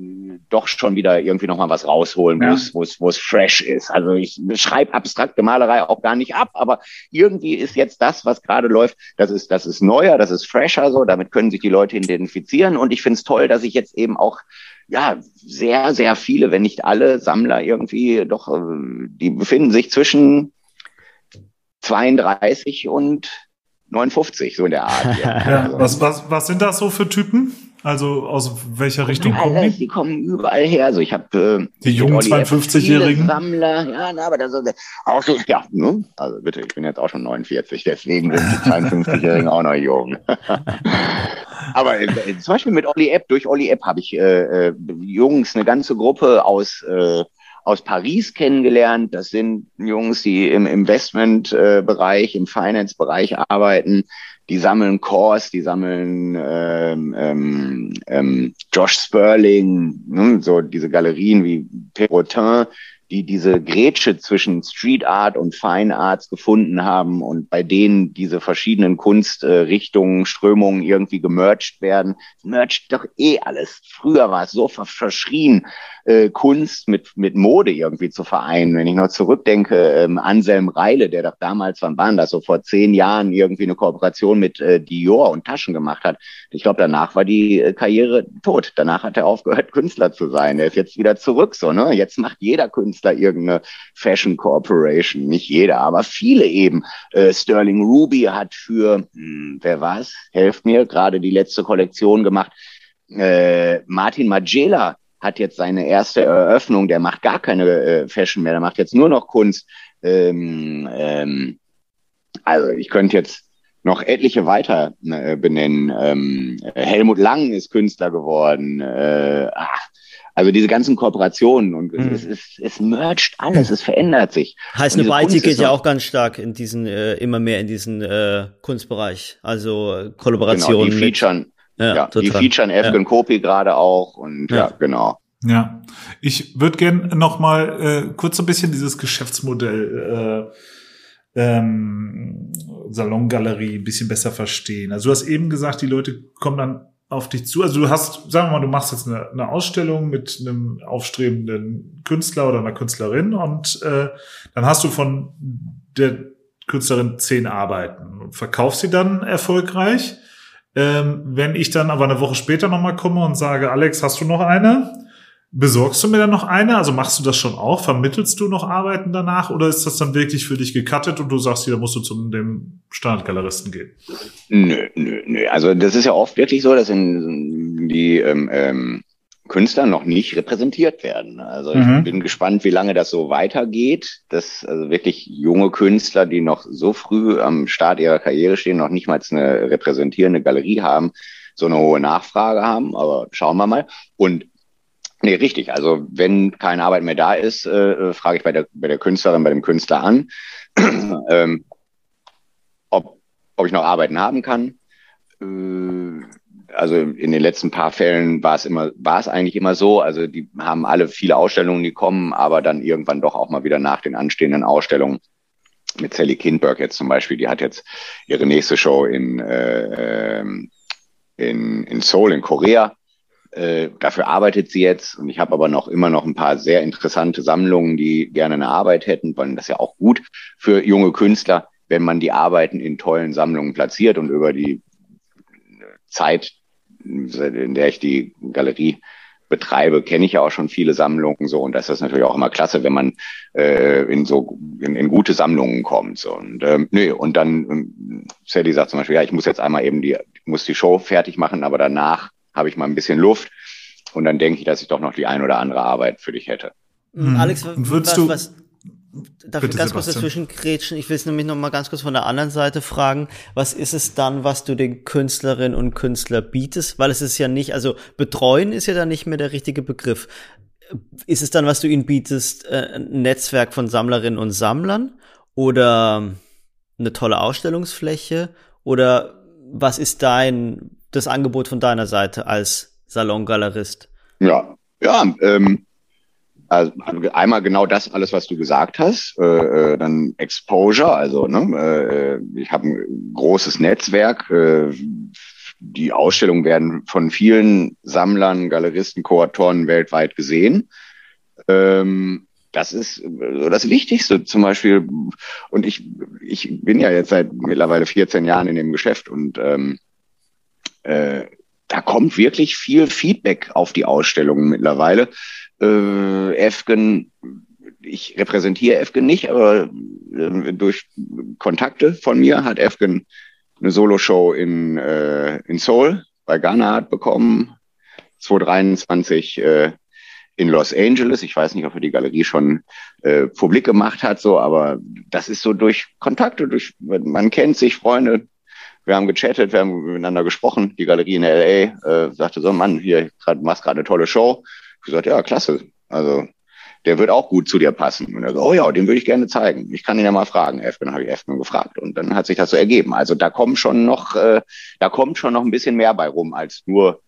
doch schon wieder irgendwie nochmal was rausholen muss, ja. wo es wo es fresh ist. Also ich schreibe abstrakte Malerei auch gar nicht ab, aber irgendwie ist jetzt das, was gerade läuft, das ist das ist neuer, das ist fresher so, damit können sich die Leute identifizieren und ich finde es toll, dass ich jetzt eben auch ja, sehr, sehr viele, wenn nicht alle Sammler irgendwie doch, äh, die befinden sich zwischen 32 und 59, so in der Art. Ja. ja, also, was, was, was sind das so für Typen? Also aus welcher Richtung kommen die? Die kommen überall her. Also ich habe äh, die jungen 52-Jährigen Sammler, ja, na, aber das ist auch so, ja, ne? also bitte, ich bin jetzt auch schon 49, deswegen sind die 52-Jährigen auch noch jung. aber äh, zum Beispiel mit Olli Epp, durch Olli Epp habe ich äh, äh, Jungs, eine ganze Gruppe aus äh, aus Paris kennengelernt. Das sind Jungs, die im Investmentbereich, im Finance-Bereich arbeiten, die sammeln Kors, die sammeln ähm, ähm, ähm, Josh Sperling, ne, so diese Galerien wie Perrotin, die diese Grätsche zwischen Street Art und Fine Arts gefunden haben und bei denen diese verschiedenen Kunstrichtungen, Strömungen irgendwie gemerged werden. Merged doch eh alles. Früher war es so verschrien, äh, Kunst mit, mit Mode irgendwie zu vereinen. Wenn ich noch zurückdenke, ähm, Anselm Reile, der doch damals, wann waren das, so vor zehn Jahren irgendwie eine Kooperation mit äh, Dior und Taschen gemacht hat. Ich glaube, danach war die äh, Karriere tot. Danach hat er aufgehört, Künstler zu sein. Er ist jetzt wieder zurück, so, ne? Jetzt macht jeder Künstler irgendeine Fashion Corporation. Nicht jeder, aber viele eben. Äh, Sterling Ruby hat für, hm, wer war's? Helft mir, gerade die letzte Kollektion gemacht. Äh, Martin Magela hat jetzt seine erste Eröffnung, der macht gar keine äh, Fashion mehr, der macht jetzt nur noch Kunst. Ähm, ähm, also ich könnte jetzt noch etliche weiter äh, benennen. Ähm, Helmut Lang ist Künstler geworden. Äh, ach, also diese ganzen Kooperationen und mhm. es, es, es mercht alles, es verändert sich. Heißt, eine Weite geht ja auch ganz stark in diesen, äh, immer mehr in diesen äh, Kunstbereich. Also äh, Kollaborationen. Genau, die featuren, ja, ja die featuren Evgen ja. Kopi gerade auch und ja, ja genau. Ja, ich würde gern noch mal äh, kurz ein bisschen dieses Geschäftsmodell äh, ähm, Salongalerie ein bisschen besser verstehen. Also du hast eben gesagt, die Leute kommen dann auf dich zu. Also du hast, sagen wir mal, du machst jetzt eine, eine Ausstellung mit einem aufstrebenden Künstler oder einer Künstlerin und äh, dann hast du von der Künstlerin zehn Arbeiten und verkaufst sie dann erfolgreich. Ähm, wenn ich dann aber eine Woche später nochmal komme und sage, Alex, hast du noch eine? Besorgst du mir dann noch eine? Also machst du das schon auch? Vermittelst du noch Arbeiten danach? Oder ist das dann wirklich für dich gecuttet und du sagst, hier, da musst du zu dem Standardgaleristen gehen? Nö, nö, nö. Also das ist ja oft wirklich so, dass in die ähm, ähm, Künstler noch nicht repräsentiert werden. Also mhm. ich bin gespannt, wie lange das so weitergeht, dass also wirklich junge Künstler, die noch so früh am Start ihrer Karriere stehen, noch nicht mal eine repräsentierende Galerie haben, so eine hohe Nachfrage haben. Aber schauen wir mal. Und Nee, richtig. Also wenn keine Arbeit mehr da ist, äh, äh, frage ich bei der, bei der Künstlerin, bei dem Künstler an, ähm, ob, ob ich noch Arbeiten haben kann. Äh, also in den letzten paar Fällen war es immer, war es eigentlich immer so. Also die haben alle viele Ausstellungen, die kommen, aber dann irgendwann doch auch mal wieder nach den anstehenden Ausstellungen. Mit Sally Kindberg jetzt zum Beispiel, die hat jetzt ihre nächste Show in, äh, ähm, in, in Seoul in Korea äh, dafür arbeitet sie jetzt. Und ich habe aber noch immer noch ein paar sehr interessante Sammlungen, die gerne eine Arbeit hätten, weil das ist ja auch gut für junge Künstler, wenn man die Arbeiten in tollen Sammlungen platziert und über die Zeit, in der ich die Galerie betreibe, kenne ich ja auch schon viele Sammlungen so. Und das ist natürlich auch immer klasse, wenn man äh, in so in, in gute Sammlungen kommt so. Und ähm, nee und dann ähm, Sally sagt zum Beispiel ja ich muss jetzt einmal eben die muss die Show fertig machen, aber danach habe ich mal ein bisschen Luft und dann denke ich, dass ich doch noch die ein oder andere Arbeit für dich hätte. Mhm. Alex, was, du was, darf ich ganz kurz dazwischen grätschen? Ich will es nämlich noch mal ganz kurz von der anderen Seite fragen. Was ist es dann, was du den Künstlerinnen und Künstler bietest? Weil es ist ja nicht, also betreuen ist ja dann nicht mehr der richtige Begriff. Ist es dann, was du ihnen bietest, äh, ein Netzwerk von Sammlerinnen und Sammlern oder eine tolle Ausstellungsfläche oder was ist dein das Angebot von deiner Seite als Salongalerist? Ja, ja, ähm, also einmal genau das alles, was du gesagt hast, äh, äh dann Exposure, also ne, äh, ich habe ein großes Netzwerk, äh, die Ausstellungen werden von vielen Sammlern, Galeristen, Kuratoren weltweit gesehen. Ähm, das ist so das Wichtigste zum Beispiel. Und ich, ich bin ja jetzt seit mittlerweile 14 Jahren in dem Geschäft und ähm, äh, da kommt wirklich viel Feedback auf die Ausstellungen mittlerweile. Äh, Efgen, ich repräsentiere Efgen nicht, aber äh, durch Kontakte von mir hat Efgen eine Solo-Show in, äh, in Seoul bei Ghana bekommen. 2023 äh, in Los Angeles. Ich weiß nicht, ob er die Galerie schon äh, publik gemacht hat, so, aber das ist so durch Kontakte, durch man kennt sich, Freunde, wir haben gechattet, wir haben miteinander gesprochen. Die Galerie in LA äh, sagte so, Mann, hier grad, machst gerade eine tolle Show. Ich gesagt, ja, klasse. Also der wird auch gut zu dir passen. Und er so, oh ja, den würde ich gerne zeigen. Ich kann ihn ja mal fragen. Dann habe ich Efgen gefragt. Und dann hat sich das so ergeben. Also da kommt schon noch, äh, da kommt schon noch ein bisschen mehr bei rum, als nur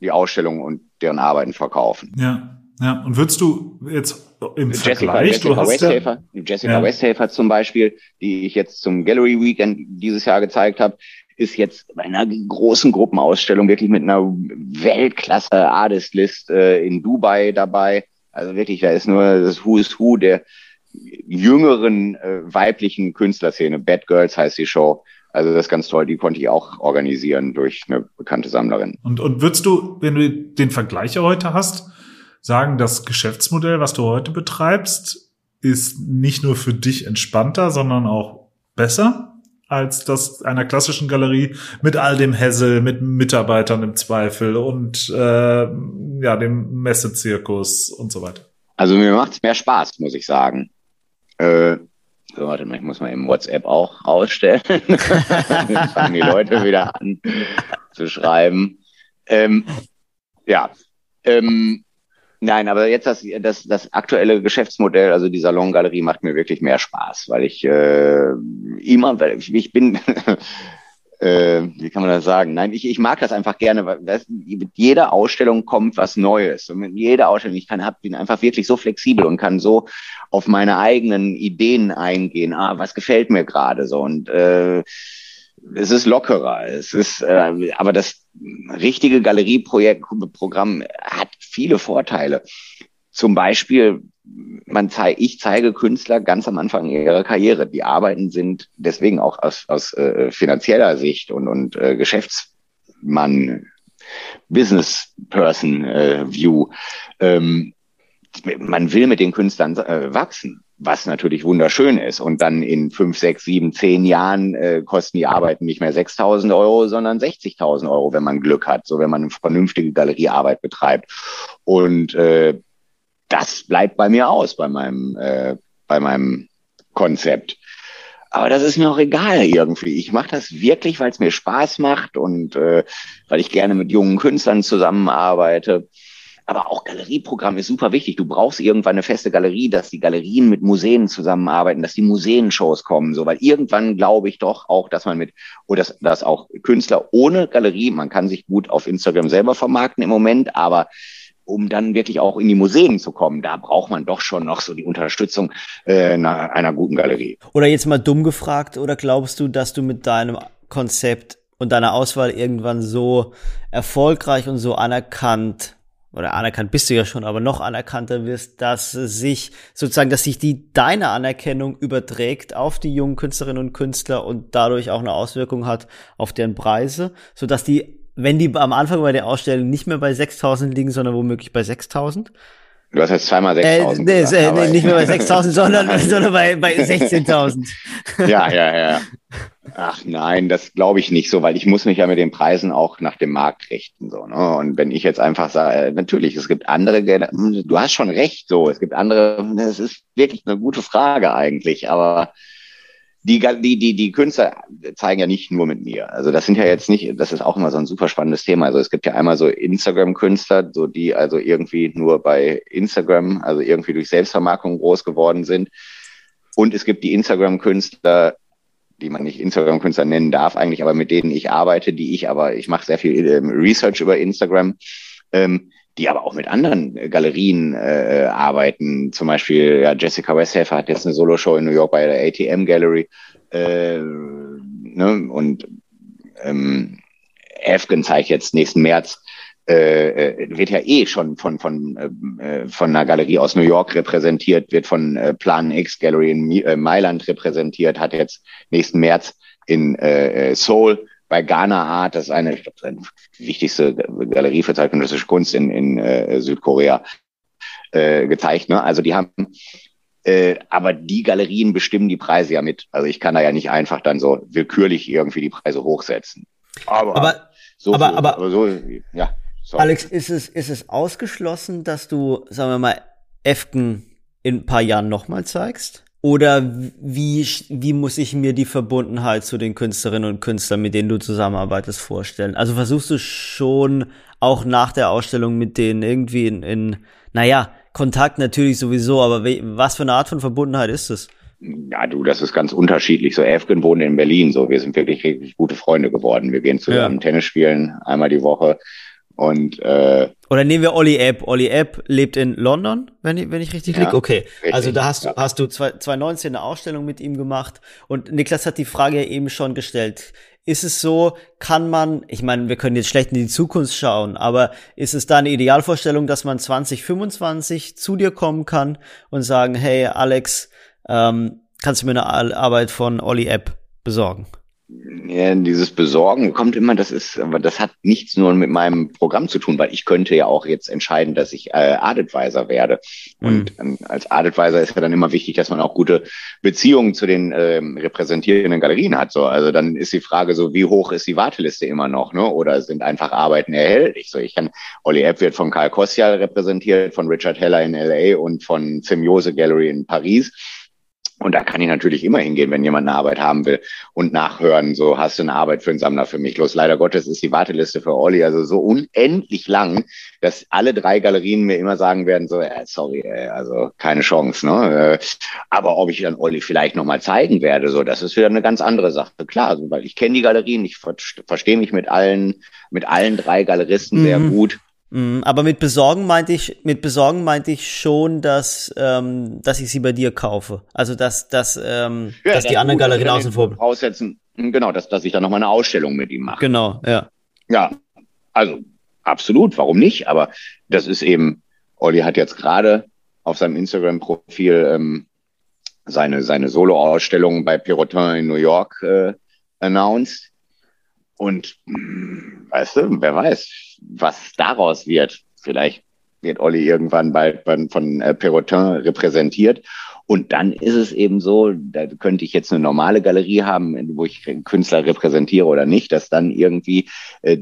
die Ausstellung und deren Arbeiten verkaufen. Ja, ja. Und würdest du jetzt im Jessica, Vergleich, Jessica du hast Westhafer, Jessica Ja. Westhafer zum Beispiel, die ich jetzt zum Gallery Weekend dieses Jahr gezeigt habe, ist jetzt bei einer großen Gruppenausstellung wirklich mit einer Weltklasse Artist List äh, in Dubai dabei. Also wirklich, da ist nur das Who is Who der jüngeren äh, weiblichen Künstlerszene. Bad Girls heißt die Show. Also das ist ganz toll. Die konnte ich auch organisieren durch eine bekannte Sammlerin. Und, und würdest du, wenn du den Vergleich heute hast, sagen, das Geschäftsmodell, was du heute betreibst, ist nicht nur für dich entspannter, sondern auch besser als das einer klassischen Galerie mit all dem Hessel, mit Mitarbeitern im Zweifel und äh, ja dem Messezirkus und so weiter. Also mir macht's mehr Spaß, muss ich sagen. Äh, so, warte mal, ich muss mal im WhatsApp auch ausstellen. Dann fangen die Leute wieder an zu schreiben. Ähm, ja, ähm, nein, aber jetzt das, das, das aktuelle Geschäftsmodell, also die Salongalerie, macht mir wirklich mehr Spaß, weil ich äh, immer, weil ich, ich bin, äh, wie kann man das sagen? Nein, ich, ich mag das einfach gerne, weil das, mit jeder Ausstellung kommt was Neues. Und mit jeder Ausstellung, ich kann, hab, bin einfach wirklich so flexibel und kann so auf meine eigenen Ideen eingehen. Ah, was gefällt mir gerade so? Und äh, es ist lockerer. Es ist, äh, aber das richtige Galerieprogramm hat viele Vorteile. Zum Beispiel, man zeig, ich zeige Künstler ganz am Anfang ihrer Karriere. Die Arbeiten sind deswegen auch aus, aus äh, finanzieller Sicht und, und äh, Geschäftsmann, Business Person äh, View. Ähm, man will mit den Künstlern äh, wachsen, was natürlich wunderschön ist. Und dann in fünf, sechs, sieben, zehn Jahren äh, kosten die Arbeiten nicht mehr 6.000 Euro, sondern 60.000 Euro, wenn man Glück hat, so wenn man eine vernünftige Galeriearbeit betreibt. Und äh, das bleibt bei mir aus, bei meinem, äh, bei meinem Konzept. Aber das ist mir auch egal irgendwie. Ich mache das wirklich, weil es mir Spaß macht und äh, weil ich gerne mit jungen Künstlern zusammenarbeite. Aber auch Galerieprogramm ist super wichtig. Du brauchst irgendwann eine feste Galerie, dass die Galerien mit Museen zusammenarbeiten, dass die Museenshows kommen, so, weil irgendwann glaube ich doch auch, dass man mit, oder dass, dass auch Künstler ohne Galerie, man kann sich gut auf Instagram selber vermarkten im Moment, aber um dann wirklich auch in die Museen zu kommen, da braucht man doch schon noch so die Unterstützung äh, einer, einer guten Galerie. Oder jetzt mal dumm gefragt, oder glaubst du, dass du mit deinem Konzept und deiner Auswahl irgendwann so erfolgreich und so anerkannt oder anerkannt bist du ja schon, aber noch anerkannter wirst, dass sich sozusagen, dass sich die deine Anerkennung überträgt auf die jungen Künstlerinnen und Künstler und dadurch auch eine Auswirkung hat auf deren Preise, so dass die, wenn die am Anfang bei der Ausstellung nicht mehr bei 6.000 liegen, sondern womöglich bei 6.000. Du hast jetzt zweimal 6.000. Äh, nee, äh, aber- nee, nicht mehr bei 6.000, sondern, sondern bei, bei 16.000. ja, ja, ja. Ach nein, das glaube ich nicht so, weil ich muss mich ja mit den Preisen auch nach dem Markt richten. So, ne? Und wenn ich jetzt einfach sage, äh, natürlich, es gibt andere, hm, du hast schon recht, so, es gibt andere, das ist wirklich eine gute Frage eigentlich, aber die, die, die, die Künstler zeigen ja nicht nur mit mir. Also das sind ja jetzt nicht, das ist auch immer so ein super spannendes Thema. Also es gibt ja einmal so Instagram-Künstler, so die also irgendwie nur bei Instagram, also irgendwie durch Selbstvermarktung groß geworden sind. Und es gibt die Instagram-Künstler, die man nicht Instagram-Künstler nennen darf eigentlich, aber mit denen ich arbeite, die ich aber, ich mache sehr viel ähm, Research über Instagram, ähm, die aber auch mit anderen äh, Galerien äh, arbeiten. Zum Beispiel, ja, Jessica Westhafer hat jetzt eine Solo-Show in New York bei der ATM Gallery. Äh, ne? Und ähm, Afghan zeigt jetzt nächsten März äh, äh, wird ja eh schon von von äh, von einer Galerie aus New York repräsentiert, wird von äh, Plan X Gallery in Mi äh, Mailand repräsentiert, hat jetzt nächsten März in äh, äh, Seoul bei Ghana Art, das ist eine, ich glaube, seine wichtigste Galerie für zeitgenössische Kunst in, in äh, Südkorea äh, gezeigt. Ne? Also die haben äh, aber die Galerien bestimmen die Preise ja mit. Also ich kann da ja nicht einfach dann so willkürlich irgendwie die Preise hochsetzen. Aber, Aber so, aber- viel- aber- so, ja. Sorry. Alex, ist es, ist es ausgeschlossen, dass du, sagen wir mal, Efken in ein paar Jahren nochmal zeigst? Oder wie, wie muss ich mir die Verbundenheit zu den Künstlerinnen und Künstlern, mit denen du zusammenarbeitest, vorstellen? Also versuchst du schon auch nach der Ausstellung mit denen irgendwie in, in naja, Kontakt natürlich sowieso, aber was für eine Art von Verbundenheit ist es? Ja, du, das ist ganz unterschiedlich. So, Efgen wohnt in Berlin. So, wir sind wirklich richtig gute Freunde geworden. Wir gehen zusammen ja. Tennis spielen einmal die Woche. Und äh, oder nehmen wir Olli App. Olli App lebt in London, wenn ich, wenn ich richtig ja, liege. Okay. Richtig, also da hast du, ja. hast du 2019 eine Ausstellung mit ihm gemacht. Und Niklas hat die Frage eben schon gestellt. Ist es so, kann man, ich meine, wir können jetzt schlecht in die Zukunft schauen, aber ist es da eine Idealvorstellung, dass man 2025 zu dir kommen kann und sagen, hey Alex, ähm, kannst du mir eine Arbeit von Olli App besorgen? Ja, dieses Besorgen kommt immer, das ist, aber das hat nichts nur mit meinem Programm zu tun, weil ich könnte ja auch jetzt entscheiden, dass ich äh, Advisor werde. Und mhm. als Advisor ist ja dann immer wichtig, dass man auch gute Beziehungen zu den ähm, repräsentierenden Galerien hat. So, also dann ist die Frage so, wie hoch ist die Warteliste immer noch, ne? Oder sind einfach Arbeiten erhältlich? So, ich kann, Olli Epp wird von Karl Kossial repräsentiert, von Richard Heller in LA und von Symbiose Gallery in Paris. Und da kann ich natürlich immer hingehen, wenn jemand eine Arbeit haben will und nachhören, so hast du eine Arbeit für einen Sammler für mich los. Leider Gottes ist die Warteliste für Olli also so unendlich lang, dass alle drei Galerien mir immer sagen werden, so, äh, sorry, äh, also keine Chance. Ne? Äh, aber ob ich dann Olli vielleicht nochmal zeigen werde, so, das ist wieder eine ganz andere Sache. Klar, weil ich kenne die Galerien, ich verstehe mich mit allen, mit allen drei Galeristen mhm. sehr gut. Mhm, aber mit Besorgen meinte ich, mit Besorgen meinte ich schon, dass, ähm, dass ich sie bei dir kaufe. Also dass, dass, ähm, ja, dass die anderen Galerien außen vor. Voraussetzen, hm, genau, dass, dass ich dann nochmal eine Ausstellung mit ihm mache. Genau, ja. Ja, also absolut, warum nicht? Aber das ist eben, Olli hat jetzt gerade auf seinem Instagram-Profil ähm, seine, seine Solo-Ausstellung bei Pirotin in New York äh, announced. Und weißt du, wer weiß, was daraus wird. Vielleicht wird Olli irgendwann bald von äh, Perrotin repräsentiert. Und dann ist es eben so, da könnte ich jetzt eine normale Galerie haben, wo ich Künstler repräsentiere oder nicht, dass dann irgendwie äh,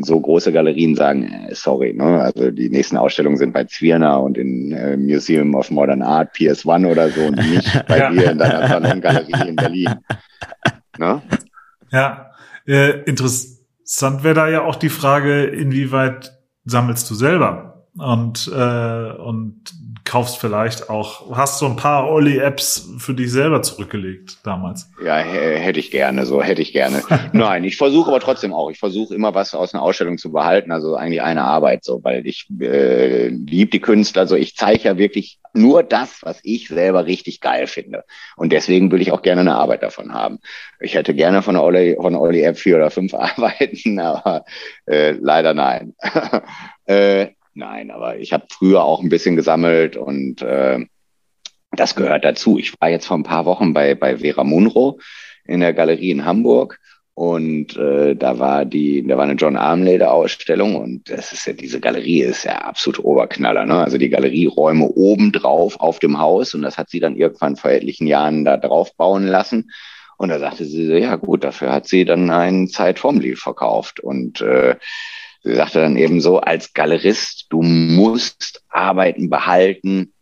so große Galerien sagen, äh, sorry, ne? also die nächsten Ausstellungen sind bei Zwirner und in äh, Museum of Modern Art, PS1 oder so und nicht bei dir in deiner Salongalerie in Berlin. Ne? Ja, äh, interessant wäre da ja auch die Frage, inwieweit sammelst du selber? Und äh, und kaufst vielleicht auch, hast so ein paar Olli-Apps für dich selber zurückgelegt damals? Ja, hätte ich gerne, so hätte ich gerne. Nein, ich versuche aber trotzdem auch. Ich versuche immer was aus einer Ausstellung zu behalten, also eigentlich eine Arbeit so, weil ich äh, liebe die Künstler, also ich zeige ja wirklich nur das, was ich selber richtig geil finde. Und deswegen will ich auch gerne eine Arbeit davon haben. Ich hätte gerne von der Olli, von der Olli App vier oder fünf Arbeiten, aber äh, leider nein. äh, Nein, aber ich habe früher auch ein bisschen gesammelt und äh, das gehört dazu. Ich war jetzt vor ein paar Wochen bei, bei Vera Munro in der Galerie in Hamburg und äh, da war die, da war eine John Armleder Ausstellung und das ist ja, diese Galerie ist ja absolut Oberknaller, ne? Also die Galerieräume obendrauf auf dem Haus und das hat sie dann irgendwann vor etlichen Jahren da drauf bauen lassen. Und da sagte sie so, ja gut, dafür hat sie dann einen Zeit vom verkauft und äh, sagte dann eben so, als Galerist, du musst Arbeiten behalten,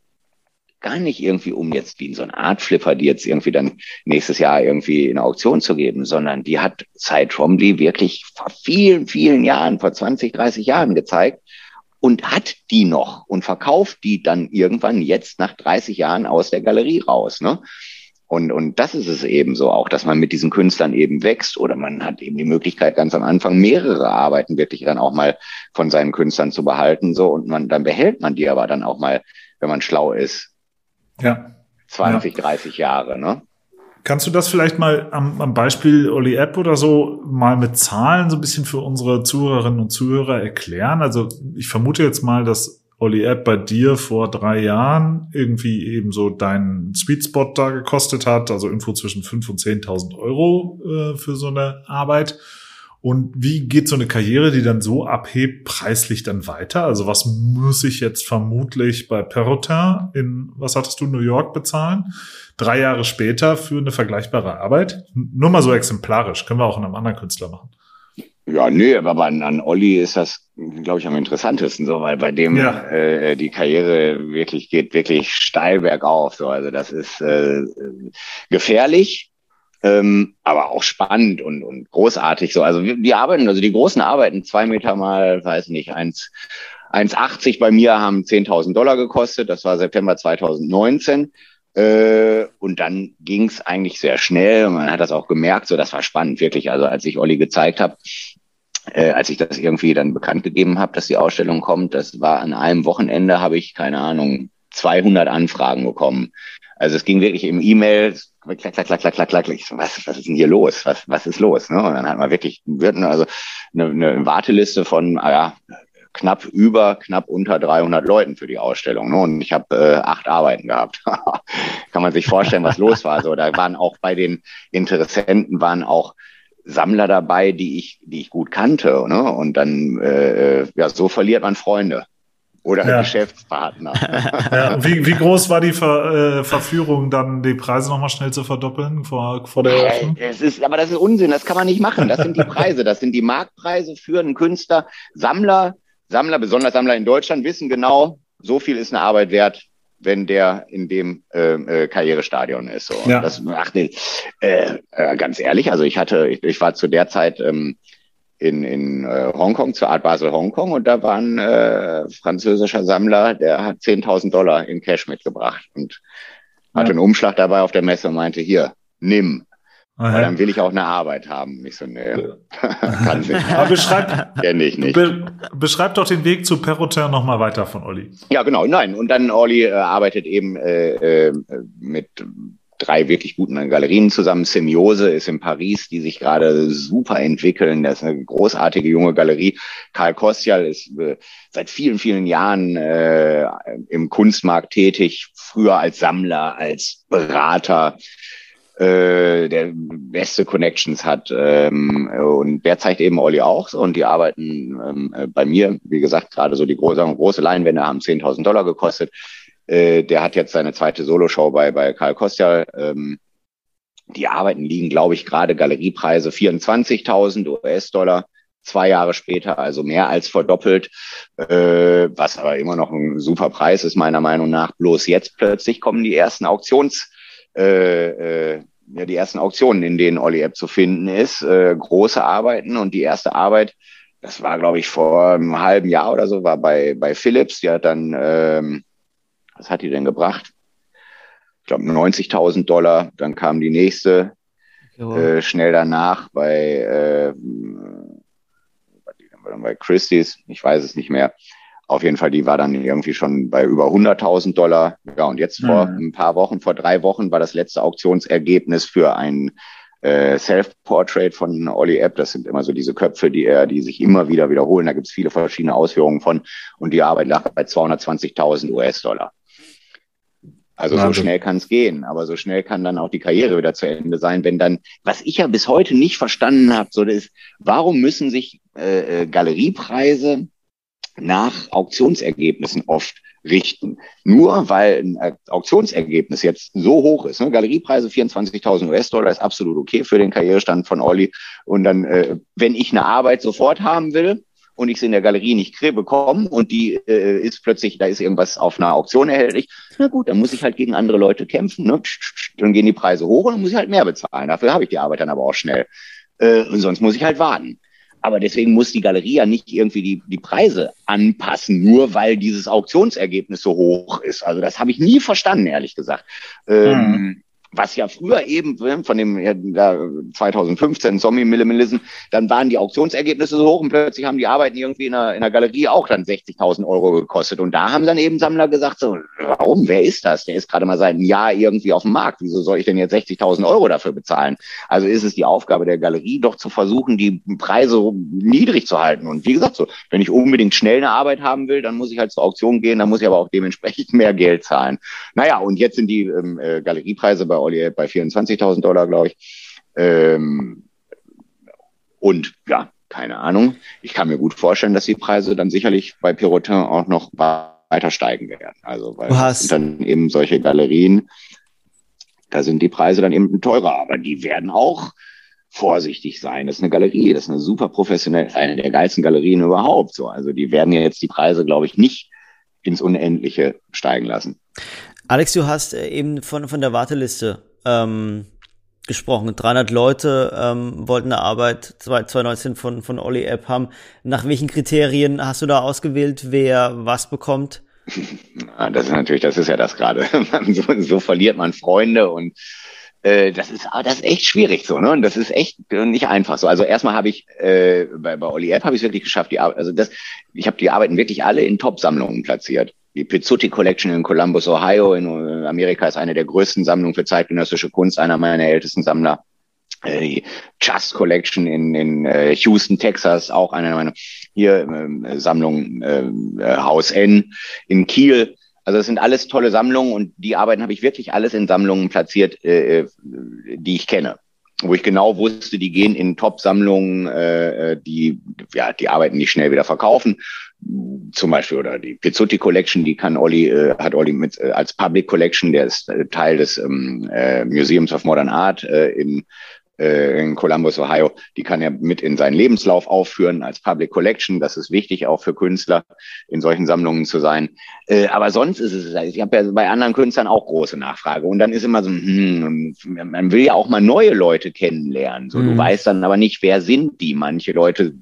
gar nicht irgendwie, um jetzt wie in so eine Art Flipper, die jetzt irgendwie dann nächstes Jahr irgendwie in Auktion zu geben, sondern die hat Cy Trombley wirklich vor vielen, vielen Jahren, vor 20, 30 Jahren gezeigt und hat die noch und verkauft die dann irgendwann jetzt nach 30 Jahren aus der Galerie raus. Ne? Und, und das ist es eben so auch, dass man mit diesen Künstlern eben wächst oder man hat eben die Möglichkeit, ganz am Anfang mehrere Arbeiten wirklich dann auch mal von seinen Künstlern zu behalten. So, und man, dann behält man die aber dann auch mal, wenn man schlau ist. Ja. 20, ja. 30 Jahre, ne? Kannst du das vielleicht mal am, am Beispiel Oli App oder so mal mit Zahlen so ein bisschen für unsere Zuhörerinnen und Zuhörer erklären? Also ich vermute jetzt mal, dass Olli App bei dir vor drei Jahren irgendwie eben so deinen Sweet Spot da gekostet hat, also irgendwo zwischen 5.000 und 10.000 Euro äh, für so eine Arbeit. Und wie geht so eine Karriere, die dann so abhebt, preislich dann weiter? Also was muss ich jetzt vermutlich bei Perrotin in, was hattest du, New York bezahlen? Drei Jahre später für eine vergleichbare Arbeit? Nur mal so exemplarisch, können wir auch in einem anderen Künstler machen. Ja, nee, aber an, an Olli ist das, glaube ich, am interessantesten, so, weil bei dem ja. äh, die Karriere wirklich geht wirklich steil bergauf. So. Also das ist äh, gefährlich, ähm, aber auch spannend und, und großartig. So. Also die arbeiten, also die großen Arbeiten, zwei Meter mal, weiß nicht, eins, 1,80 bei mir haben 10.000 Dollar gekostet. Das war September 2019. Äh, und dann ging es eigentlich sehr schnell. Man hat das auch gemerkt. So, das war spannend, wirklich. Also als ich Olli gezeigt habe, äh, als ich das irgendwie dann bekannt gegeben habe, dass die Ausstellung kommt, das war an einem Wochenende, habe ich keine Ahnung 200 Anfragen bekommen. Also es ging wirklich im E-Mail, klack, klack, klack, klack, klack, klack. Ich so, was, was ist denn hier los? Was, was ist los? Ne? Und dann hat man wirklich also eine, eine Warteliste von ah ja, knapp über, knapp unter 300 Leuten für die Ausstellung. Ne? Und ich habe äh, acht Arbeiten gehabt. Kann man sich vorstellen, was los war. Also da waren auch bei den Interessenten waren auch Sammler dabei, die ich, die ich gut kannte. Ne? Und dann, äh, äh ja, so verliert man Freunde oder ja. Geschäftspartner. ja, wie, wie groß war die Ver, äh, Verführung, dann die Preise nochmal schnell zu verdoppeln vor, vor der Eröffnung? Es ist, aber das ist Unsinn, das kann man nicht machen. Das sind die Preise, das sind die Marktpreise für einen Künstler. Sammler, Sammler, besonders Sammler in Deutschland, wissen genau, so viel ist eine Arbeit wert, wenn der in dem äh, äh, Karrierestadion ist. So. Ja. Das, ach, nee, äh, äh, ganz ehrlich, also ich hatte, ich, ich war zu der Zeit ähm, in, in äh, Hongkong, zur Art Basel Hongkong und da war ein äh, französischer Sammler, der hat 10.000 Dollar in Cash mitgebracht und ja. hatte einen Umschlag dabei auf der Messe und meinte, hier, nimm. Aha. Weil dann will ich auch eine Arbeit haben. Ich so, nee, kann nicht. Aber beschreib, Kenn ich nicht. Be beschreib doch den Weg zu Perrotin nochmal weiter von Olli. Ja, genau, nein. Und dann Olli äh, arbeitet eben äh, äh, mit drei wirklich guten Galerien zusammen. Semiose ist in Paris, die sich gerade super entwickeln. Das ist eine großartige junge Galerie. Karl Kostial ist äh, seit vielen, vielen Jahren äh, im Kunstmarkt tätig, früher als Sammler, als Berater äh, der beste Connections hat. Ähm, und der zeigt eben Olli auch. Und die arbeiten ähm, bei mir, wie gesagt, gerade so die große, große Leinwände haben 10.000 Dollar gekostet. Äh, der hat jetzt seine zweite Soloshow bei, bei Karl Kostja. Ähm, die Arbeiten liegen, glaube ich, gerade Galeriepreise 24.000 US-Dollar. Zwei Jahre später, also mehr als verdoppelt, äh, was aber immer noch ein super Preis ist, meiner Meinung nach. Bloß jetzt plötzlich kommen die ersten Auktions, äh, äh, ja, die ersten Auktionen, in denen Olli App zu finden ist. Äh, große Arbeiten und die erste Arbeit, das war, glaube ich, vor einem halben Jahr oder so, war bei, bei Philips. Die hat dann ähm, was hat die denn gebracht? Ich glaube 90.000 Dollar. Dann kam die nächste äh, schnell danach bei, äh, bei Christie's, ich weiß es nicht mehr. Auf jeden Fall, die war dann irgendwie schon bei über 100.000 Dollar. Ja, und jetzt vor mhm. ein paar Wochen, vor drei Wochen war das letzte Auktionsergebnis für ein äh, Self-Portrait von Olli Epp. Das sind immer so diese Köpfe, die er, die sich immer wieder wiederholen. Da gibt es viele verschiedene Ausführungen von. Und die Arbeit lag bei 220.000 US-Dollar. Also so schnell kann es gehen, aber so schnell kann dann auch die Karriere wieder zu Ende sein, wenn dann, was ich ja bis heute nicht verstanden habe, so ist, warum müssen sich äh, äh, Galeriepreise nach Auktionsergebnissen oft richten? Nur weil ein Auktionsergebnis jetzt so hoch ist, ne? Galeriepreise 24.000 US-Dollar ist absolut okay für den Karrierestand von Olli. Und dann, äh, wenn ich eine Arbeit sofort haben will, und ich sie in der Galerie nicht bekomme und die äh, ist plötzlich, da ist irgendwas auf einer Auktion erhältlich, na gut, dann muss ich halt gegen andere Leute kämpfen. Ne? Dann gehen die Preise hoch und dann muss ich halt mehr bezahlen. Dafür habe ich die Arbeit dann aber auch schnell. Äh, und sonst muss ich halt warten. Aber deswegen muss die Galerie ja nicht irgendwie die, die Preise anpassen, nur weil dieses Auktionsergebnis so hoch ist. Also das habe ich nie verstanden, ehrlich gesagt. Ähm, hm was ja früher eben ne, von dem ja, 2015 Zombie Minimalism, dann waren die Auktionsergebnisse so hoch und plötzlich haben die Arbeiten irgendwie in der, in der Galerie auch dann 60.000 Euro gekostet. Und da haben dann eben Sammler gesagt, so, warum, wer ist das? Der ist gerade mal seit einem Jahr irgendwie auf dem Markt. Wieso soll ich denn jetzt 60.000 Euro dafür bezahlen? Also ist es die Aufgabe der Galerie, doch zu versuchen, die Preise niedrig zu halten. Und wie gesagt, so, wenn ich unbedingt schnell eine Arbeit haben will, dann muss ich halt zur Auktion gehen, dann muss ich aber auch dementsprechend mehr Geld zahlen. Naja, und jetzt sind die ähm, äh, Galeriepreise bei Olli bei 24.000 Dollar, glaube ich. Ähm, und ja, keine Ahnung. Ich kann mir gut vorstellen, dass die Preise dann sicherlich bei Pirotin auch noch weiter steigen werden. Also weil hast dann eben solche Galerien, da sind die Preise dann eben teurer, aber die werden auch vorsichtig sein. Das ist eine Galerie, das ist eine super professionelle, eine der geilsten Galerien überhaupt. So, also die werden ja jetzt die Preise, glaube ich, nicht ins Unendliche steigen lassen. Alex, du hast äh, eben von, von der Warteliste ähm, gesprochen. 300 Leute ähm, wollten eine Arbeit 2019 von, von Olli App haben. Nach welchen Kriterien hast du da ausgewählt, wer was bekommt? Das ist natürlich, das ist ja das gerade. so, so verliert man Freunde und äh, das ist, das ist echt schwierig so, ne? Und das ist echt nicht einfach so. Also erstmal habe ich äh, bei, bei Olli App habe ich es wirklich geschafft, die Arbeit, also das, ich habe die Arbeiten wirklich alle in Top-Sammlungen platziert. Die Pizzuti Collection in Columbus, Ohio in äh, Amerika ist eine der größten Sammlungen für zeitgenössische Kunst, einer meiner ältesten Sammler. Äh, die Just Collection in, in äh, Houston, Texas, auch eine meiner hier äh, Sammlung äh, Haus N in Kiel. Also das sind alles tolle Sammlungen und die Arbeiten habe ich wirklich alles in Sammlungen platziert, äh, die ich kenne wo ich genau wusste, die gehen in Top-Sammlungen, äh, die ja die Arbeiten nicht schnell wieder verkaufen zum Beispiel oder die Pizzuti Collection, die kann Olli, äh, hat Olli mit äh, als Public Collection, der ist äh, Teil des ähm, äh, Museums of Modern Art äh, in äh, in Columbus, Ohio, die kann er mit in seinen Lebenslauf aufführen als Public Collection. Das ist wichtig auch für Künstler, in solchen Sammlungen zu sein. Äh, aber sonst ist es, ich habe ja bei anderen Künstlern auch große Nachfrage. Und dann ist immer so, hm, man will ja auch mal neue Leute kennenlernen. So, mhm. du weißt dann aber nicht, wer sind die. Manche Leute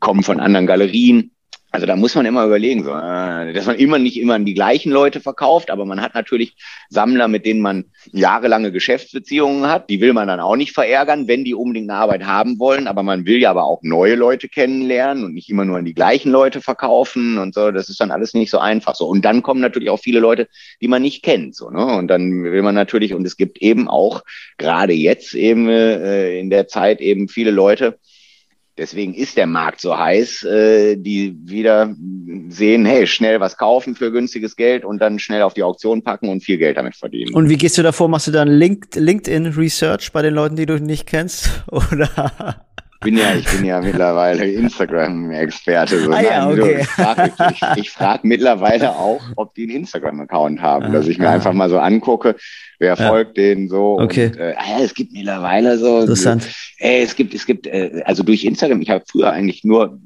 kommen von anderen Galerien also da muss man immer überlegen, so, äh, dass man immer nicht immer die gleichen Leute verkauft, aber man hat natürlich Sammler, mit denen man jahrelange Geschäftsbeziehungen hat. Die will man dann auch nicht verärgern, wenn die unbedingt eine Arbeit haben wollen. Aber man will ja aber auch neue Leute kennenlernen und nicht immer nur an die gleichen Leute verkaufen und so. Das ist dann alles nicht so einfach so. Und dann kommen natürlich auch viele Leute, die man nicht kennt, so ne. Und dann will man natürlich und es gibt eben auch gerade jetzt eben äh, in der Zeit eben viele Leute, Deswegen ist der Markt so heiß, äh, die wieder sehen, hey, schnell was kaufen für günstiges Geld und dann schnell auf die Auktion packen und viel Geld damit verdienen. Und wie gehst du davor? Machst du dann LinkedIn Research bei den Leuten, die du nicht kennst? Oder? Bin ja, ich bin ja mittlerweile Instagram-Experte. So. Ah, ja, okay. ich frage ich, ich frag mittlerweile auch, ob die einen Instagram-Account haben, ah, dass ich mir ah. einfach mal so angucke, wer ja. folgt denen so. Okay. Und, äh, ja, es gibt mittlerweile so. Interessant. Äh, es gibt, es gibt, äh, also durch Instagram, ich habe früher eigentlich nur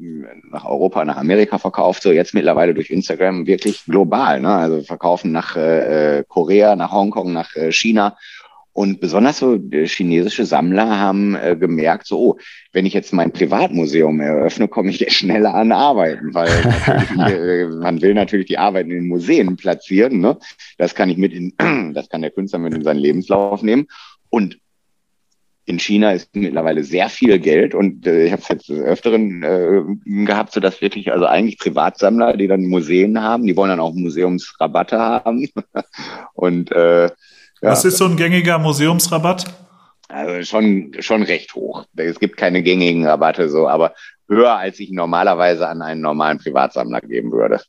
nach Europa, nach Amerika verkauft, so jetzt mittlerweile durch Instagram wirklich global. Ne? Also verkaufen nach äh, äh Korea, nach Hongkong, nach äh, China und besonders so äh, chinesische Sammler haben äh, gemerkt, so, oh, wenn ich jetzt mein Privatmuseum eröffne, komme ich schneller an Arbeiten, weil äh, man will natürlich die Arbeiten in den Museen platzieren. Ne? Das kann ich mit in, das kann der Künstler mit in seinen Lebenslauf nehmen. Und in China ist mittlerweile sehr viel Geld und äh, ich habe es jetzt des Öfteren äh, gehabt, so dass wirklich also eigentlich Privatsammler, die dann Museen haben, die wollen dann auch Museumsrabatte haben und äh, was ist so ein gängiger Museumsrabatt? Also schon, schon recht hoch. Es gibt keine gängigen Rabatte so, aber höher, als ich normalerweise an einen normalen Privatsammler geben würde.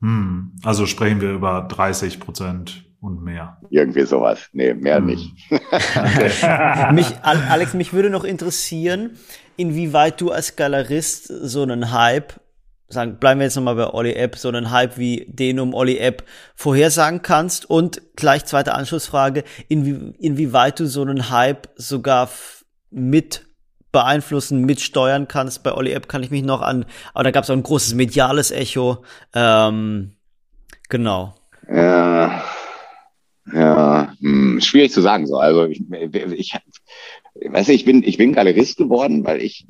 Hm, also sprechen wir über 30 Prozent und mehr. Irgendwie sowas. Nee, mehr hm. nicht. mich, Alex, mich würde noch interessieren, inwieweit du als Galerist so einen Hype sagen, bleiben wir jetzt nochmal bei Olli App, so einen Hype wie den um Olli App vorhersagen kannst und gleich zweite Anschlussfrage, inwie, inwieweit du so einen Hype sogar mit beeinflussen, mitsteuern kannst. Bei Olli App kann ich mich noch an, aber da gab es auch ein großes mediales Echo. Ähm, genau. Ja, ja, hm, schwierig zu sagen so. Also ich, ich, ich weiß nicht, ich bin, ich bin Galerist geworden, weil ich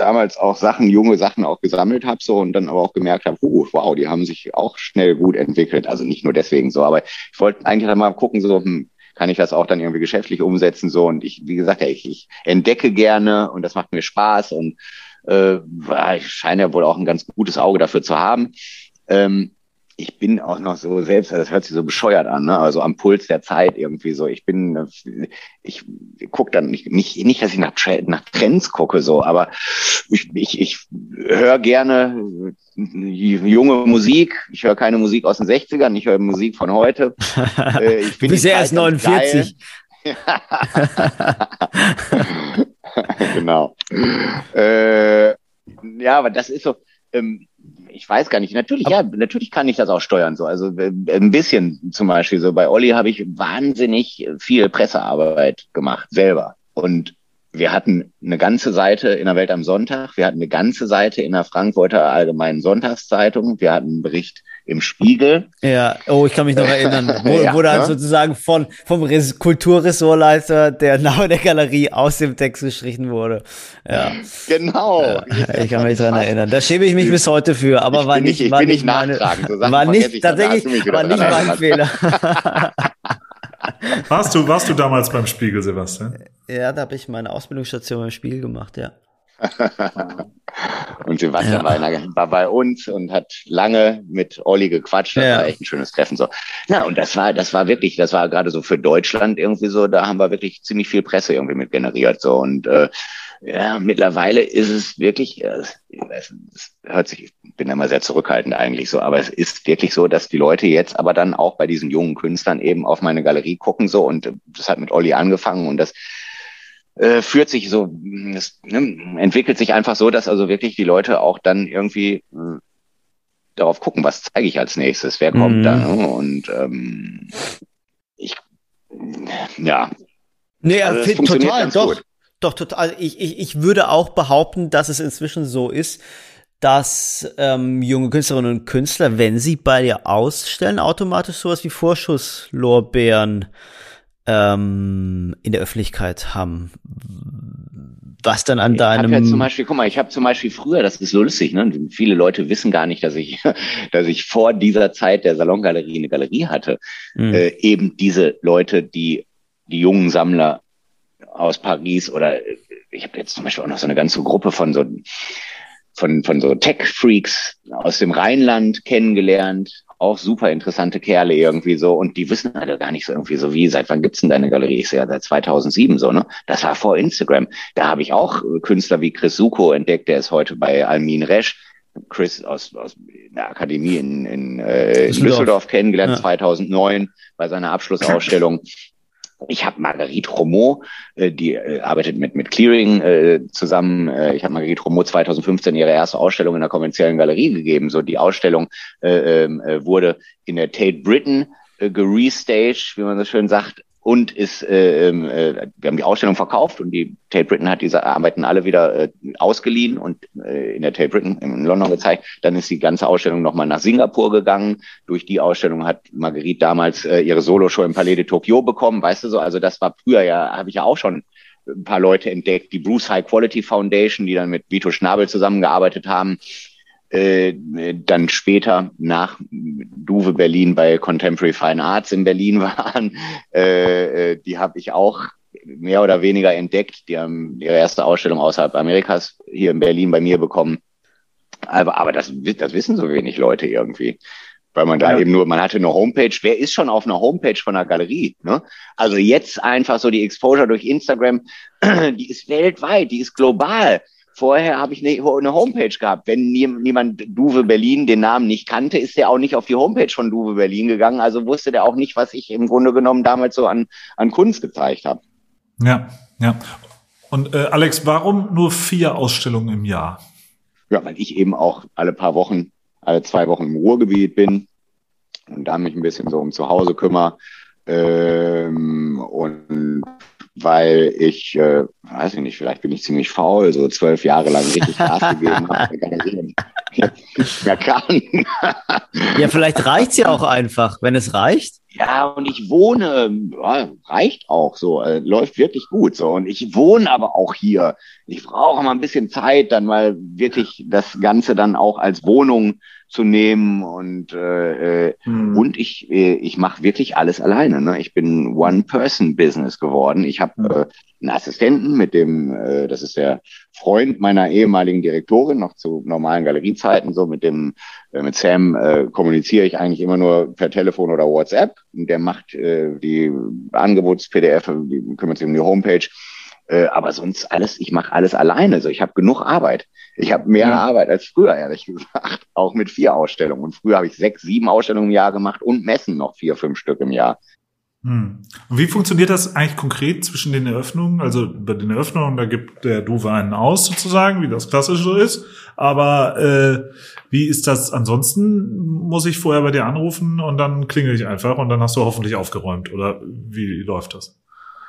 damals auch Sachen, junge Sachen auch gesammelt habe so und dann aber auch gemerkt habe, uh, wow, die haben sich auch schnell gut entwickelt. Also nicht nur deswegen so, aber ich wollte eigentlich dann mal gucken, so, hm, kann ich das auch dann irgendwie geschäftlich umsetzen so und ich, wie gesagt, ich, ich entdecke gerne und das macht mir Spaß und äh, ich scheine ja wohl auch ein ganz gutes Auge dafür zu haben. Ähm, ich bin auch noch so selbst, das hört sich so bescheuert an, ne? also am Puls der Zeit irgendwie so. Ich bin, ich gucke dann nicht, nicht, nicht, dass ich nach, nach Trends gucke, so, aber ich, ich, ich höre gerne junge Musik. Ich höre keine Musik aus den 60ern, ich höre Musik von heute. Äh, ich bin Bisher erst 49. genau. Äh, ja, aber das ist so, ähm, ich weiß gar nicht. Natürlich, ja, natürlich kann ich das auch steuern. So, also äh, ein bisschen zum Beispiel. So bei Olli habe ich wahnsinnig viel Pressearbeit gemacht selber. Und wir hatten eine ganze Seite in der Welt am Sonntag. Wir hatten eine ganze Seite in der Frankfurter Allgemeinen Sonntagszeitung. Wir hatten einen Bericht im Spiegel. Ja, oh, ich kann mich noch erinnern, wo, ja, wo dann ne? sozusagen von, vom Res Kulturressortleiter der Name der Galerie aus dem Text gestrichen wurde. Ja. Genau. Ja, ich kann mich dran erinnern. Da schäme ich mich bis heute für, aber war nicht, ich war nicht, nicht meine, so war nicht, tatsächlich, war nicht mein Fehler. warst du, warst du damals beim Spiegel, Sebastian? Ja, da habe ich meine Ausbildungsstation beim Spiegel gemacht, ja. und Sebastian ja. war, bei uns und hat lange mit Olli gequatscht. Das ja. war echt ein schönes Treffen. So. Ja, und das war, das war wirklich, das war gerade so für Deutschland irgendwie so, da haben wir wirklich ziemlich viel Presse irgendwie mit generiert. So. Und äh, ja, mittlerweile ist es wirklich, äh, es, es hört sich, ich bin immer sehr zurückhaltend eigentlich so, aber es ist wirklich so, dass die Leute jetzt aber dann auch bei diesen jungen Künstlern eben auf meine Galerie gucken so und das hat mit Olli angefangen und das äh, führt sich so, es ne, entwickelt sich einfach so, dass also wirklich die Leute auch dann irgendwie äh, darauf gucken, was zeige ich als nächstes, wer kommt mhm. da. Ne? Und ähm, ich, ja. Nee, also, total, doch. Gut. Doch, total. Ich, ich, ich würde auch behaupten, dass es inzwischen so ist, dass ähm, junge Künstlerinnen und Künstler, wenn sie bei dir ausstellen, automatisch sowas wie Vorschusslorbeeren ähm, in der Öffentlichkeit haben. Was dann an ich deinem. Ja zum Beispiel, guck mal, ich habe zum Beispiel früher, das ist so lustig, ne? Viele Leute wissen gar nicht, dass ich, dass ich vor dieser Zeit der Salongalerie eine Galerie hatte. Mhm. Äh, eben diese Leute, die die jungen Sammler aus Paris oder ich habe jetzt zum Beispiel auch noch so eine ganze Gruppe von so von, von so Tech-Freaks aus dem Rheinland kennengelernt, auch super interessante Kerle irgendwie so und die wissen halt gar nicht so irgendwie so wie, seit wann gibt's denn deine Galerie? Ich sehe ja seit 2007 so, ne? Das war vor Instagram. Da habe ich auch Künstler wie Chris Suko entdeckt, der ist heute bei Almin Resch. Chris aus, aus der Akademie in, in, äh, in Düsseldorf kennengelernt, ja. 2009 bei seiner Abschlussausstellung. Ich habe Marguerite Romo, äh, die äh, arbeitet mit mit Clearing äh, zusammen. Äh, ich habe Marguerite Romo 2015 ihre erste Ausstellung in der kommerziellen Galerie gegeben. So die Ausstellung äh, ähm, äh, wurde in der Tate Britain äh, gerestaged, wie man so schön sagt, und ist, äh, ähm, äh, wir haben die Ausstellung verkauft und die Tate Britain hat diese Arbeiten alle wieder äh, ausgeliehen und äh, in der Tate Britain in London gezeigt. Dann ist die ganze Ausstellung nochmal nach Singapur gegangen. Durch die Ausstellung hat Marguerite damals äh, ihre Solo-Show im Palais de Tokyo bekommen, weißt du so. Also das war früher ja, habe ich ja auch schon ein paar Leute entdeckt, die Bruce High Quality Foundation, die dann mit Vito Schnabel zusammengearbeitet haben äh, dann später nach Duve Berlin bei Contemporary Fine Arts in Berlin waren. Äh, äh, die habe ich auch mehr oder weniger entdeckt. Die haben ihre erste Ausstellung außerhalb Amerikas hier in Berlin bei mir bekommen. Aber, aber das, das wissen so wenig Leute irgendwie. Weil man da ja. eben nur, man hatte eine Homepage. Wer ist schon auf einer Homepage von einer Galerie? Ne? Also jetzt einfach so die Exposure durch Instagram, die ist weltweit, die ist global. Vorher habe ich eine, Homepage gehabt. Wenn niemand Duve Berlin den Namen nicht kannte, ist der auch nicht auf die Homepage von Duve Berlin gegangen. Also wusste der auch nicht, was ich im Grunde genommen damals so an, an Kunst gezeigt habe. Ja, ja. Und äh, Alex, warum nur vier Ausstellungen im Jahr? Ja, weil ich eben auch alle paar Wochen, alle zwei Wochen im Ruhrgebiet bin und da mich ein bisschen so um zu Hause kümmere. Ähm, und weil ich, äh, weiß ich nicht, vielleicht bin ich ziemlich faul, so zwölf Jahre lang richtig Gas gegeben habe. mehr kann. ja, vielleicht reicht's ja auch einfach, wenn es reicht. Ja, und ich wohne, ja, reicht auch so, äh, läuft wirklich gut so. Und ich wohne aber auch hier. Ich brauche mal ein bisschen Zeit, dann mal wirklich das Ganze dann auch als Wohnung zu nehmen und äh, mhm. und ich äh, ich mache wirklich alles alleine. Ne? Ich bin One-Person-Business geworden. Ich habe mhm. äh, einen Assistenten mit dem, äh, das ist der Freund meiner ehemaligen Direktorin noch zu normalen Galeriezeiten. So mit dem äh, mit Sam äh, kommuniziere ich eigentlich immer nur per Telefon oder WhatsApp. Der macht äh, die Angebots-PDF, die kümmert sich um die Homepage. Äh, aber sonst alles, ich mache alles alleine. So, ich habe genug Arbeit. Ich habe mehr ja. Arbeit als früher, ehrlich gesagt. Auch mit vier Ausstellungen. Und früher habe ich sechs, sieben Ausstellungen im Jahr gemacht und Messen noch vier, fünf Stück im Jahr. Hm. Und wie funktioniert das eigentlich konkret zwischen den Eröffnungen? Also bei den Eröffnungen, da gibt der Duwe einen aus sozusagen, wie das klassisch so ist. Aber äh, wie ist das ansonsten? Muss ich vorher bei dir anrufen und dann klingel ich einfach und dann hast du hoffentlich aufgeräumt? Oder wie läuft das?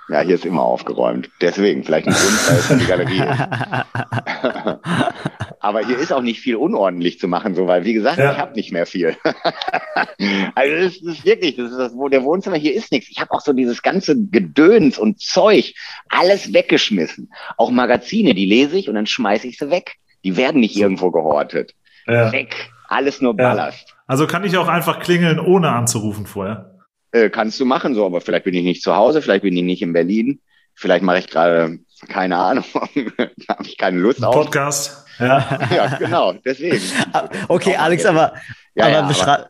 Ja, hier ist immer aufgeräumt. Deswegen, vielleicht ein Grund, weil es die Galerie ist. Aber hier ist auch nicht viel unordentlich zu machen, so, weil, wie gesagt, ja. ich habe nicht mehr viel. also das ist wirklich, das ist das, wo der Wohnzimmer, hier ist nichts. Ich habe auch so dieses ganze Gedöns und Zeug, alles weggeschmissen. Auch Magazine, die lese ich und dann schmeiße ich sie weg. Die werden nicht irgendwo gehortet. Ja. Weg. Alles nur Ballast. Ja. Also kann ich auch einfach klingeln, ohne anzurufen vorher? Äh, kannst du machen, so, aber vielleicht bin ich nicht zu Hause, vielleicht bin ich nicht in Berlin, vielleicht mache ich gerade, keine Ahnung, da habe ich keine Lust auf. Podcast. Ja. ja, genau, deswegen. okay, Alex, aber, ja, aber, ja, beschreib, aber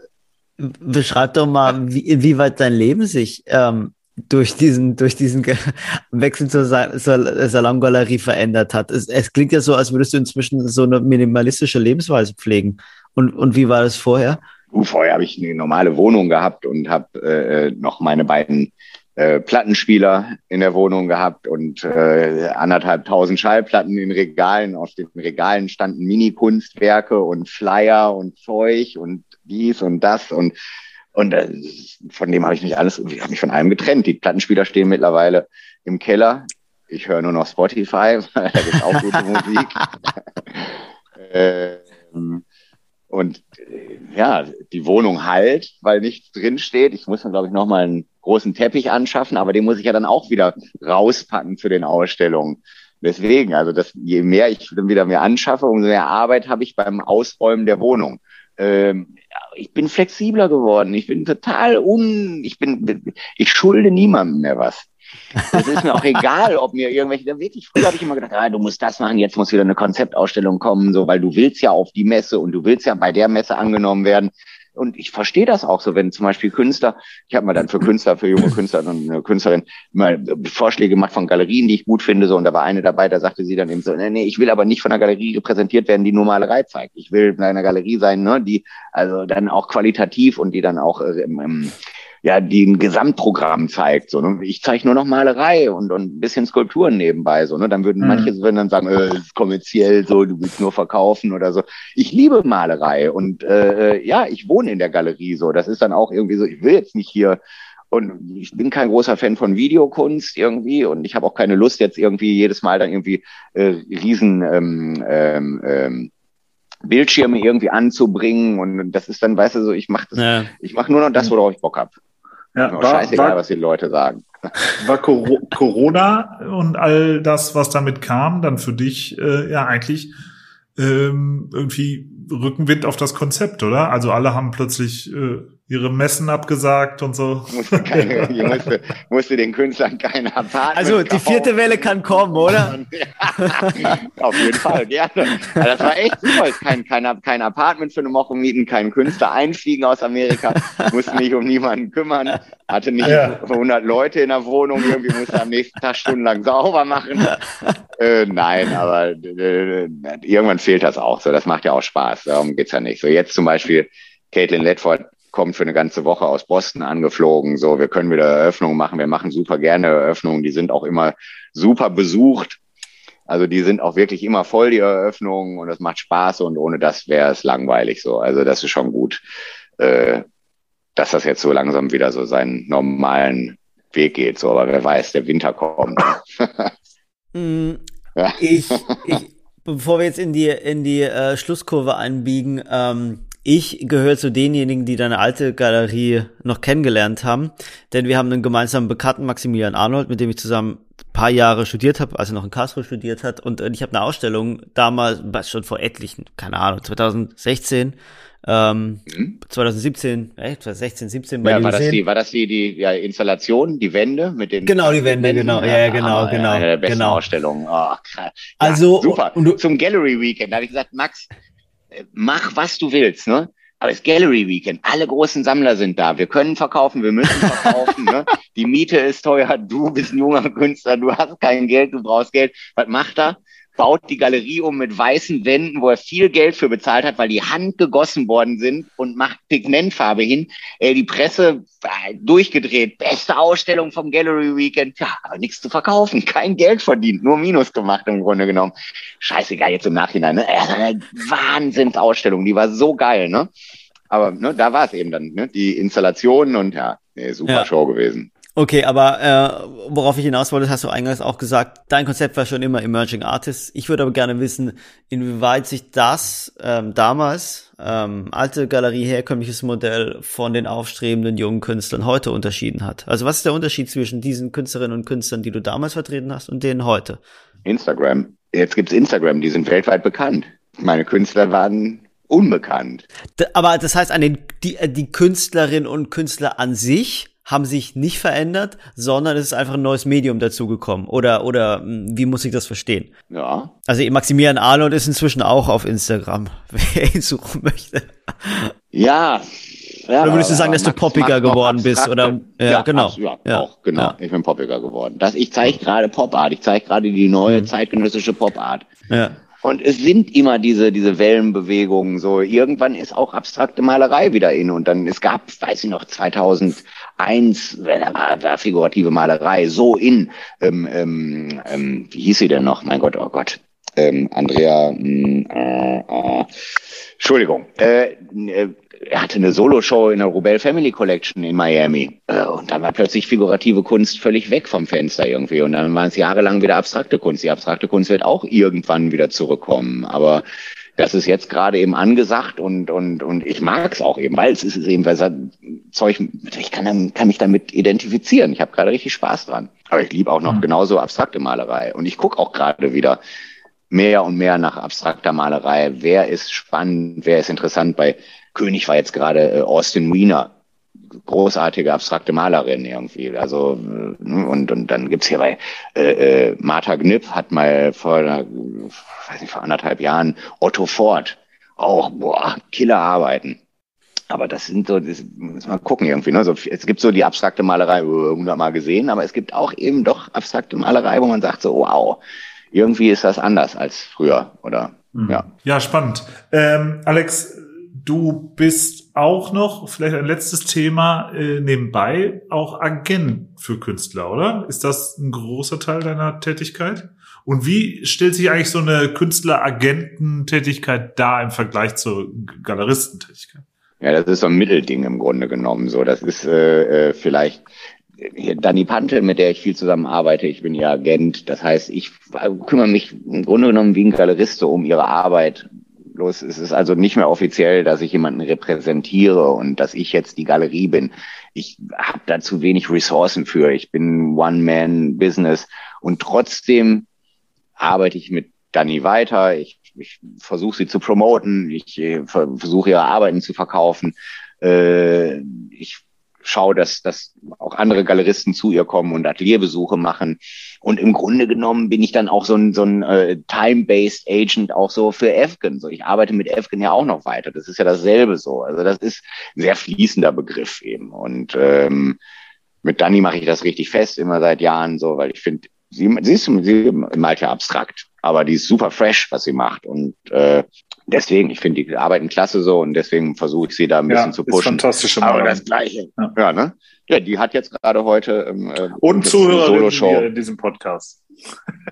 beschreib doch mal, wie, inwieweit dein Leben sich ähm, durch diesen, durch diesen Wechsel zur, zur Salongalerie verändert hat. Es, es, klingt ja so, als würdest du inzwischen so eine minimalistische Lebensweise pflegen. Und, und wie war das vorher? Uh, vorher habe ich eine normale Wohnung gehabt und habe äh, noch meine beiden äh, Plattenspieler in der Wohnung gehabt und äh, anderthalb tausend Schallplatten in Regalen. Auf den Regalen standen Mini-Kunstwerke und Flyer und Zeug und dies und das und und äh, von dem habe ich mich alles, ich habe mich von allem getrennt. Die Plattenspieler stehen mittlerweile im Keller. Ich höre nur noch Spotify, weil da gibt auch gute Musik. ähm, und äh, ja, die Wohnung halt, weil nichts drin steht. Ich muss dann, glaube ich, nochmal einen großen Teppich anschaffen, aber den muss ich ja dann auch wieder rauspacken zu den Ausstellungen. Deswegen, also das, je mehr ich dann wieder mir anschaffe, umso mehr Arbeit habe ich beim Ausräumen der Wohnung. Ähm, ich bin flexibler geworden. Ich bin total un, ich bin, ich schulde niemandem mehr was. Es ist mir auch egal, ob mir irgendwelche, wirklich, früher habe ich immer gedacht, ah, du musst das machen, jetzt muss wieder eine Konzeptausstellung kommen, so, weil du willst ja auf die Messe und du willst ja bei der Messe angenommen werden. Und ich verstehe das auch so, wenn zum Beispiel Künstler, ich habe mal dann für Künstler, für junge Künstler und Künstlerin mal Vorschläge gemacht von Galerien, die ich gut finde, so, und da war eine dabei, da sagte sie dann eben so, nee, nee, ich will aber nicht von einer Galerie repräsentiert werden, die nur Malerei zeigt. Ich will in einer Galerie sein, ne, die also dann auch qualitativ und die dann auch äh, im ja, die ein Gesamtprogramm zeigt. So, ne? Ich zeige nur noch Malerei und, und ein bisschen Skulpturen nebenbei. So, ne? Dann würden mhm. manche würden dann sagen, äh, ist kommerziell so, du willst nur verkaufen oder so. Ich liebe Malerei und äh, ja, ich wohne in der Galerie so. Das ist dann auch irgendwie so, ich will jetzt nicht hier und ich bin kein großer Fan von Videokunst irgendwie und ich habe auch keine Lust jetzt irgendwie jedes Mal dann irgendwie äh, riesen ähm, ähm, ähm, Bildschirme irgendwie anzubringen und das ist dann, weißt du, so ich mache ja. ich mache nur noch das, worauf ich Bock hab. Ja, war, scheißegal, war, was die Leute sagen. War Corona und all das, was damit kam, dann für dich äh, ja eigentlich ähm, irgendwie Rückenwind auf das Konzept, oder? Also alle haben plötzlich äh, ihre Messen abgesagt und so. Musste, keine, musste, musste den Künstlern keine Apartment Also die vierte Welle kann kommen, oder? ja, auf jeden Fall, gerne. Das war echt super. Kein, kein, kein Apartment für eine Woche mieten, kein Künstler einfliegen aus Amerika, musste mich um niemanden kümmern, hatte nicht ja. 100 Leute in der Wohnung, irgendwie musste am nächsten Tag stundenlang sauber machen. Äh, nein, aber äh, irgendwann fehlt das auch so. Das macht ja auch Spaß. Darum geht's ja nicht. So jetzt zum Beispiel Caitlin Ledford kommt für eine ganze Woche aus Boston angeflogen. So, wir können wieder Eröffnungen machen. Wir machen super gerne Eröffnungen. Die sind auch immer super besucht. Also die sind auch wirklich immer voll, die Eröffnungen, und es macht Spaß und ohne das wäre es langweilig so. Also das ist schon gut, äh, dass das jetzt so langsam wieder so seinen normalen Weg geht. So, aber wer weiß, der Winter kommt. mm, ich, ich, bevor wir jetzt in die, in die äh, Schlusskurve einbiegen, ähm, ich gehöre zu denjenigen, die deine alte Galerie noch kennengelernt haben, denn wir haben einen gemeinsamen Bekannten, Maximilian Arnold, mit dem ich zusammen ein paar Jahre studiert habe, als er noch in Karlsruhe studiert hat. Und äh, ich habe eine Ausstellung damals, schon vor etlichen, keine Ahnung, 2016, ähm, mhm. 2017, äh, 2016, 17 bei ja, war das die, war das die, die ja, Installation, die Wände mit den Genau, die Wände, Wänden, genau, ja, ja, genau, ah, genau. Eine der besten genau. Ausstellungen. Oh, krass. Ja, also super. Und du, Zum Gallery Weekend da habe ich gesagt, Max, mach, was du willst, ne? Aber es Gallery Weekend, alle großen Sammler sind da. Wir können verkaufen, wir müssen verkaufen. ne? Die Miete ist teuer, du bist ein junger Künstler, du hast kein Geld, du brauchst Geld. Was macht er? Baut die Galerie um mit weißen Wänden, wo er viel Geld für bezahlt hat, weil die Hand gegossen worden sind und macht Pigmentfarbe hin. Äh, die Presse äh, durchgedreht, beste Ausstellung vom Gallery Weekend. Ja, aber nichts zu verkaufen, kein Geld verdient, nur Minus gemacht im Grunde genommen. Scheißegal jetzt im Nachhinein. Ne? Eine Wahnsinnsausstellung, die war so geil, ne? Aber ne, da war es eben dann, ne? die Installationen und ja, nee, super ja. Show gewesen. Okay, aber äh, worauf ich hinaus wollte, hast du eingangs auch gesagt, dein Konzept war schon immer Emerging Artists. Ich würde aber gerne wissen, inwieweit sich das ähm, damals, ähm, alte Galerie, herkömmliches Modell von den aufstrebenden jungen Künstlern heute unterschieden hat. Also was ist der Unterschied zwischen diesen Künstlerinnen und Künstlern, die du damals vertreten hast und denen heute? Instagram. Jetzt gibt's Instagram, die sind weltweit bekannt. Meine Künstler waren unbekannt. Aber das heißt, an den, die, die Künstlerinnen und Künstler an sich haben sich nicht verändert, sondern es ist einfach ein neues Medium dazugekommen. Oder, oder hm, wie muss ich das verstehen? Ja. Also Maximilian Arnold ist inzwischen auch auf Instagram, wer ihn suchen möchte. Ja. ja oder würdest du sagen, dass du poppiger geworden bist? Oder ja, ja genau. Ja, ja, auch, genau. Ja. Ich bin poppiger geworden. Das, ich zeige gerade Popart, ich zeige gerade die neue mhm. zeitgenössische Popart. Ja. Und es sind immer diese, diese Wellenbewegungen. So irgendwann ist auch abstrakte Malerei wieder in. Und dann, es gab, weiß ich noch, 2001, da war, war figurative Malerei so in, ähm, ähm, ähm, wie hieß sie denn noch? Mein Gott, oh Gott. Ähm, Andrea, mh, hm, äh, äh, Entschuldigung. Äh, äh er hatte eine Solo-Show in der Rubel Family Collection in Miami. Äh, und dann war plötzlich figurative Kunst völlig weg vom Fenster irgendwie. Und dann waren es jahrelang wieder abstrakte Kunst. Die abstrakte Kunst wird auch irgendwann wieder zurückkommen. Aber das ist jetzt gerade eben angesagt und, und, und ich mag es auch eben, weil es ist eben, weil Zeug, ich kann, kann mich damit identifizieren. Ich habe gerade richtig Spaß dran. Aber ich liebe auch noch mhm. genauso abstrakte Malerei. Und ich gucke auch gerade wieder mehr und mehr nach abstrakter Malerei. Wer ist spannend, wer ist interessant bei König war jetzt gerade äh, Austin Wiener, großartige abstrakte Malerin irgendwie. Also äh, und, und dann gibt's hier bei äh, äh, Martha Gnipp hat mal vor, weiß nicht, vor anderthalb Jahren Otto Ford auch boah Killerarbeiten. Aber das sind so, das muss man gucken irgendwie. Ne? So, es gibt so die abstrakte Malerei, hundertmal gesehen, aber es gibt auch eben doch abstrakte Malerei, wo man sagt so, wow, irgendwie ist das anders als früher, oder? Mhm. Ja. Ja, spannend. Ähm, Alex, Du bist auch noch, vielleicht ein letztes Thema äh, nebenbei, auch Agent für Künstler, oder? Ist das ein großer Teil deiner Tätigkeit? Und wie stellt sich eigentlich so eine Künstler-Agententätigkeit da im Vergleich zur Galeristentätigkeit? Ja, das ist so ein Mittelding im Grunde genommen. So, das ist äh, äh vielleicht Dani Pante, mit der ich viel zusammenarbeite. Ich bin ja Agent. Das heißt, ich kümmere mich im Grunde genommen wie ein Galerist so um ihre Arbeit, Bloß es ist also nicht mehr offiziell, dass ich jemanden repräsentiere und dass ich jetzt die Galerie bin. Ich habe da zu wenig Ressourcen für. Ich bin One-Man-Business und trotzdem arbeite ich mit Dani weiter. Ich, ich versuche sie zu promoten. Ich äh, versuche ihre Arbeiten zu verkaufen. Äh, ich schaue, dass, dass auch andere Galeristen zu ihr kommen und Atelierbesuche machen. Und im Grunde genommen bin ich dann auch so ein, so ein äh, Time-Based Agent auch so für Efgen. So, ich arbeite mit Efgen ja auch noch weiter. Das ist ja dasselbe so. Also das ist ein sehr fließender Begriff eben. Und ähm, mit Dani mache ich das richtig fest, immer seit Jahren so, weil ich finde, sie, sie ist sie malt ja abstrakt, aber die ist super fresh, was sie macht. Und äh, deswegen, ich finde die arbeiten klasse so und deswegen versuche ich sie da ein bisschen ja, zu pushen. Ist fantastische Aber das Gleiche. Ja. ja, ne? Ja, die hat jetzt gerade heute ähm, äh, und Zuhörer in diesem Podcast.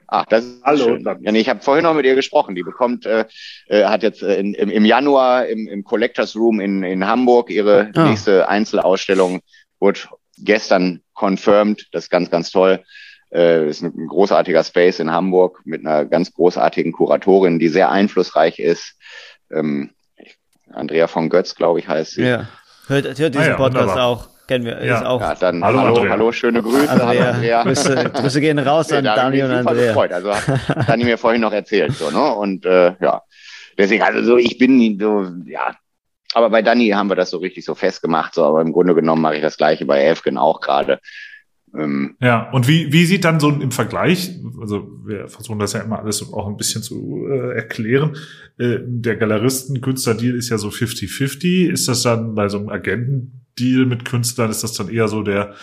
Ach, das ist Hallo. Schön. Ja, nee, ich habe vorhin noch mit ihr gesprochen. Die bekommt, äh, äh, hat jetzt äh, in, im, im Januar im, im Collectors Room in, in Hamburg ihre ah. nächste Einzelausstellung. Wurde gestern confirmed. Das ist ganz, ganz toll. Äh, ist ein großartiger Space in Hamburg mit einer ganz großartigen Kuratorin, die sehr einflussreich ist. Ähm, Andrea von Götz, glaube ich, heißt sie. Ja, hört, hört diesen ah, ja, Podcast wunderbar. auch. Kennen wir. Ja. Ist auch. Ja, dann hallo, hallo, hallo schöne Grüße. Andrea. Andrea. Grüße, Grüße gehen raus an Dani und Andrea. Gefreut. Also hat Dani mir vorhin noch erzählt. So, ne? Und äh, ja, deswegen, also so, ich bin so, ja, aber bei Dani haben wir das so richtig so festgemacht. So, aber im Grunde genommen mache ich das gleiche bei Elfgen auch gerade. Ähm, ja, und wie, wie sieht dann so im Vergleich, also wir versuchen das ja immer alles auch ein bisschen zu äh, erklären, äh, der Galeristen-Künstler-Deal ist ja so 50-50. Ist das dann bei so einem Agenten-Deal mit Künstlern, ist das dann eher so der,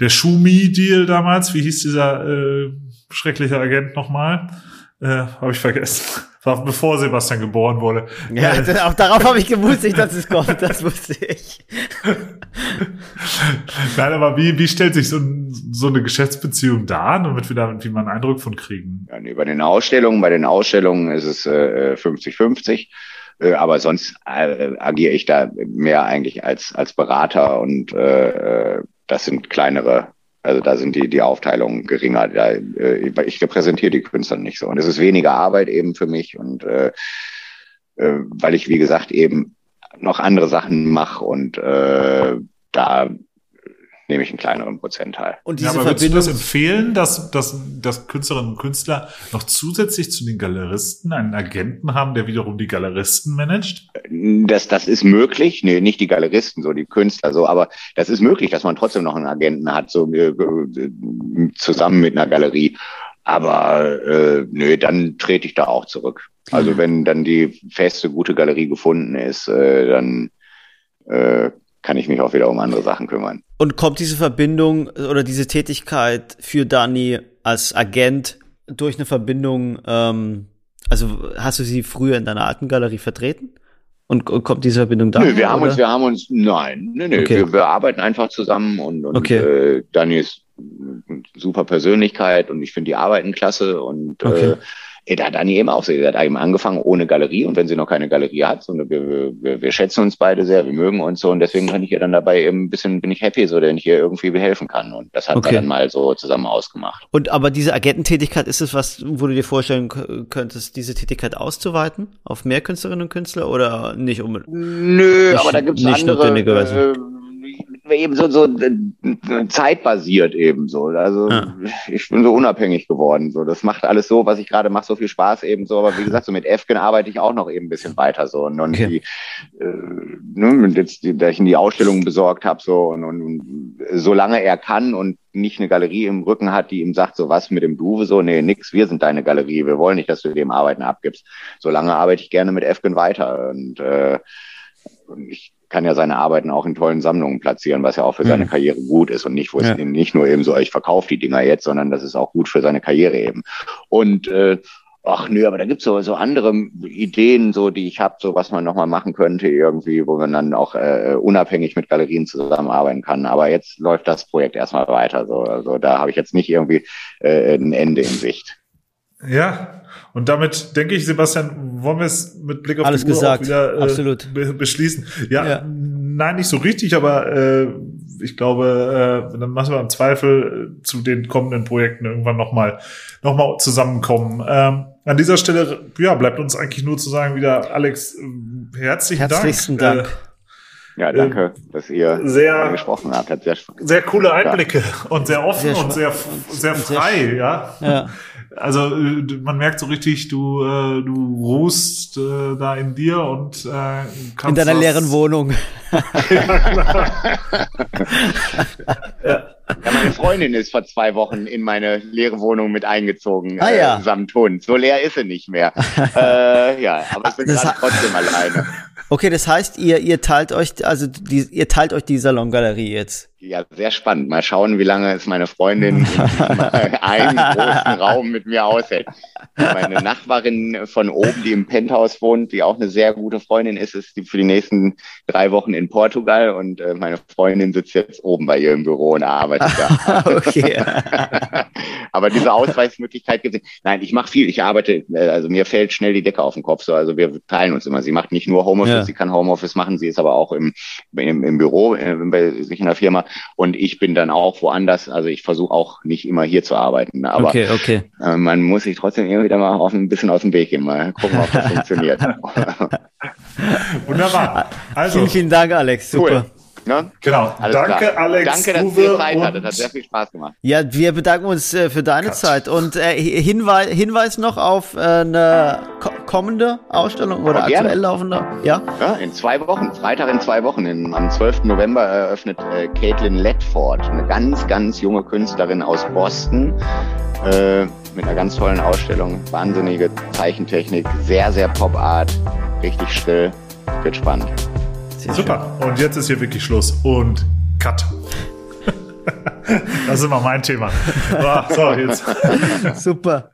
der Schumi-Deal damals? Wie hieß dieser äh, schreckliche Agent nochmal? Äh, Habe ich vergessen. War bevor Sebastian geboren wurde. Ja, äh, auch darauf habe ich gewusst, dass es kommt, das wusste ich. Nein, aber wie, wie stellt sich so, so eine Geschäftsbeziehung dar, damit wir da irgendwie mal einen Eindruck von kriegen? Ja, nee, bei den Ausstellungen, bei den Ausstellungen ist es 50-50. Äh, äh, aber sonst äh, agiere ich da mehr eigentlich als, als Berater und äh, das sind kleinere Also da sind die, die Aufteilungen geringer. Da, äh, ich repräsentiere die Künstler nicht so. Und es ist weniger Arbeit eben für mich und äh, äh, weil ich, wie gesagt, eben noch andere Sachen mache und äh, da nehme ich einen kleineren Prozentteil. Und diese ja, aber würdest du das empfehlen, dass, dass, dass Künstlerinnen und Künstler noch zusätzlich zu den Galeristen einen Agenten haben, der wiederum die Galeristen managt? Das, das ist möglich. Nee, nicht die Galeristen, so die Künstler, so, aber das ist möglich, dass man trotzdem noch einen Agenten hat, so äh, zusammen mit einer Galerie. Aber äh, nö, dann trete ich da auch zurück. Also wenn dann die feste, gute Galerie gefunden ist, äh, dann äh, kann ich mich auch wieder um andere Sachen kümmern. Und kommt diese Verbindung oder diese Tätigkeit für Dani als Agent durch eine Verbindung, ähm, also hast du sie früher in deiner alten Galerie vertreten? Und, und kommt diese Verbindung da? Nö, wir haben oder? uns, wir haben uns, nein, nee, nee, okay. wir, wir arbeiten einfach zusammen und, und okay. äh, Dani ist eine super Persönlichkeit und ich finde die Arbeiten klasse und okay. äh, da hat Anni eben auch sie hat eben angefangen ohne Galerie und wenn sie noch keine Galerie hat, so, wir, wir, wir schätzen uns beide sehr, wir mögen uns so und deswegen kann ich ihr dann dabei eben ein bisschen, bin ich happy, so, wenn ich ihr irgendwie helfen kann und das hat okay. dann mal so zusammen ausgemacht. Und aber diese Agententätigkeit, ist es was, wo du dir vorstellen könntest, diese Tätigkeit auszuweiten auf mehr Künstlerinnen und Künstler oder nicht unbedingt? Nö, nicht, aber da gibt es andere, eben so, so äh, zeitbasiert eben so. Also ja. ich bin so unabhängig geworden. So, das macht alles so, was ich gerade mache, so viel Spaß eben so. Aber wie gesagt, so mit Efken arbeite ich auch noch eben ein bisschen weiter so. Und, und okay. die, äh, ne, jetzt, da ich in die Ausstellungen besorgt habe so und, und, und solange er kann und nicht eine Galerie im Rücken hat, die ihm sagt, so was mit dem Duve, so, nee, nix, wir sind deine Galerie, wir wollen nicht, dass du dem Arbeiten abgibst. Solange arbeite ich gerne mit Efken weiter. Und, äh, und ich kann ja seine Arbeiten auch in tollen Sammlungen platzieren, was ja auch für seine mhm. Karriere gut ist und nicht, wo ja. es nicht nur eben so, ich verkaufe die Dinger jetzt, sondern das ist auch gut für seine Karriere eben. Und äh, ach nö, aber da gibt's so, so andere Ideen, so die ich habe, so was man nochmal machen könnte, irgendwie, wo man dann auch äh, unabhängig mit Galerien zusammenarbeiten kann. Aber jetzt läuft das Projekt erstmal weiter. So, also da habe ich jetzt nicht irgendwie äh, ein Ende in Sicht. Ja, und damit denke ich, Sebastian, wollen wir es mit Blick auf Alles die Uhr gesagt. auch wieder äh, Absolut. Be beschließen. Ja, ja, nein, nicht so richtig, aber äh, ich glaube, äh, dann machen wir im Zweifel äh, zu den kommenden Projekten irgendwann nochmal noch mal zusammenkommen. Ähm, an dieser Stelle, ja, bleibt uns eigentlich nur zu sagen wieder, Alex, äh, herzlichen Herzlichsten Dank. Dank. Äh, ja, danke, äh, dass ihr sehr, gesprochen habt. Hat sehr, sehr coole Einblicke ja. und sehr offen sehr und sehr, sehr frei, sehr ja. ja. Also äh, man merkt so richtig, du äh, du ruhst äh, da in dir und äh, kannst in deiner leeren Wohnung. ja, klar. ja. Ja, meine Freundin ist vor zwei Wochen in meine leere Wohnung mit eingezogen, ah, ja. äh, samt Hund. So leer ist sie nicht mehr. äh, ja, aber ich bin gerade trotzdem alleine. Okay, das heißt, ihr, ihr teilt euch, also die, ihr teilt euch die Salongalerie jetzt. Ja, sehr spannend. Mal schauen, wie lange es meine Freundin in einem großen Raum mit mir aushält. Meine Nachbarin von oben, die im Penthouse wohnt, die auch eine sehr gute Freundin ist, ist die für die nächsten drei Wochen in Portugal und äh, meine Freundin sitzt jetzt oben bei ihr im Büro und arbeitet da. okay. Aber diese Ausweismöglichkeit gibt es. Nein, ich mache viel. Ich arbeite, äh, also mir fällt schnell die Decke auf den Kopf. So, also wir teilen uns immer. Sie macht nicht nur Homeoffice, ja. sie kann Homeoffice machen, sie ist aber auch im, im, im Büro, äh, bei sich in der Firma und ich bin dann auch woanders. Also ich versuche auch nicht immer hier zu arbeiten. Aber okay, okay. Äh, man muss sich trotzdem immer wieder mal auf ein bisschen aus dem Weg gehen, mal gucken, ob das funktioniert. Wunderbar. Also, vielen, vielen Dank, Alex. Super. Cool. Ne? Genau. Alles Danke, klar. Alex. Danke, dass ihr Zeit hattet. Hat sehr viel Spaß gemacht. Ja, wir bedanken uns äh, für deine Cut. Zeit. Und äh, Hinweis, Hinweis noch auf äh, eine ko kommende Ausstellung oder aktuell laufende. Ja? ja, in zwei Wochen. Freitag in zwei Wochen. In, am 12. November eröffnet äh, Caitlin Ledford, eine ganz, ganz junge Künstlerin aus Boston. Äh, mit einer ganz tollen Ausstellung. Wahnsinnige Zeichentechnik, sehr, sehr Pop-Art, richtig still. Wird spannend. Sehr Super. Schön. Und jetzt ist hier wirklich Schluss. Und Cut. das ist immer mein Thema. So, jetzt. Super.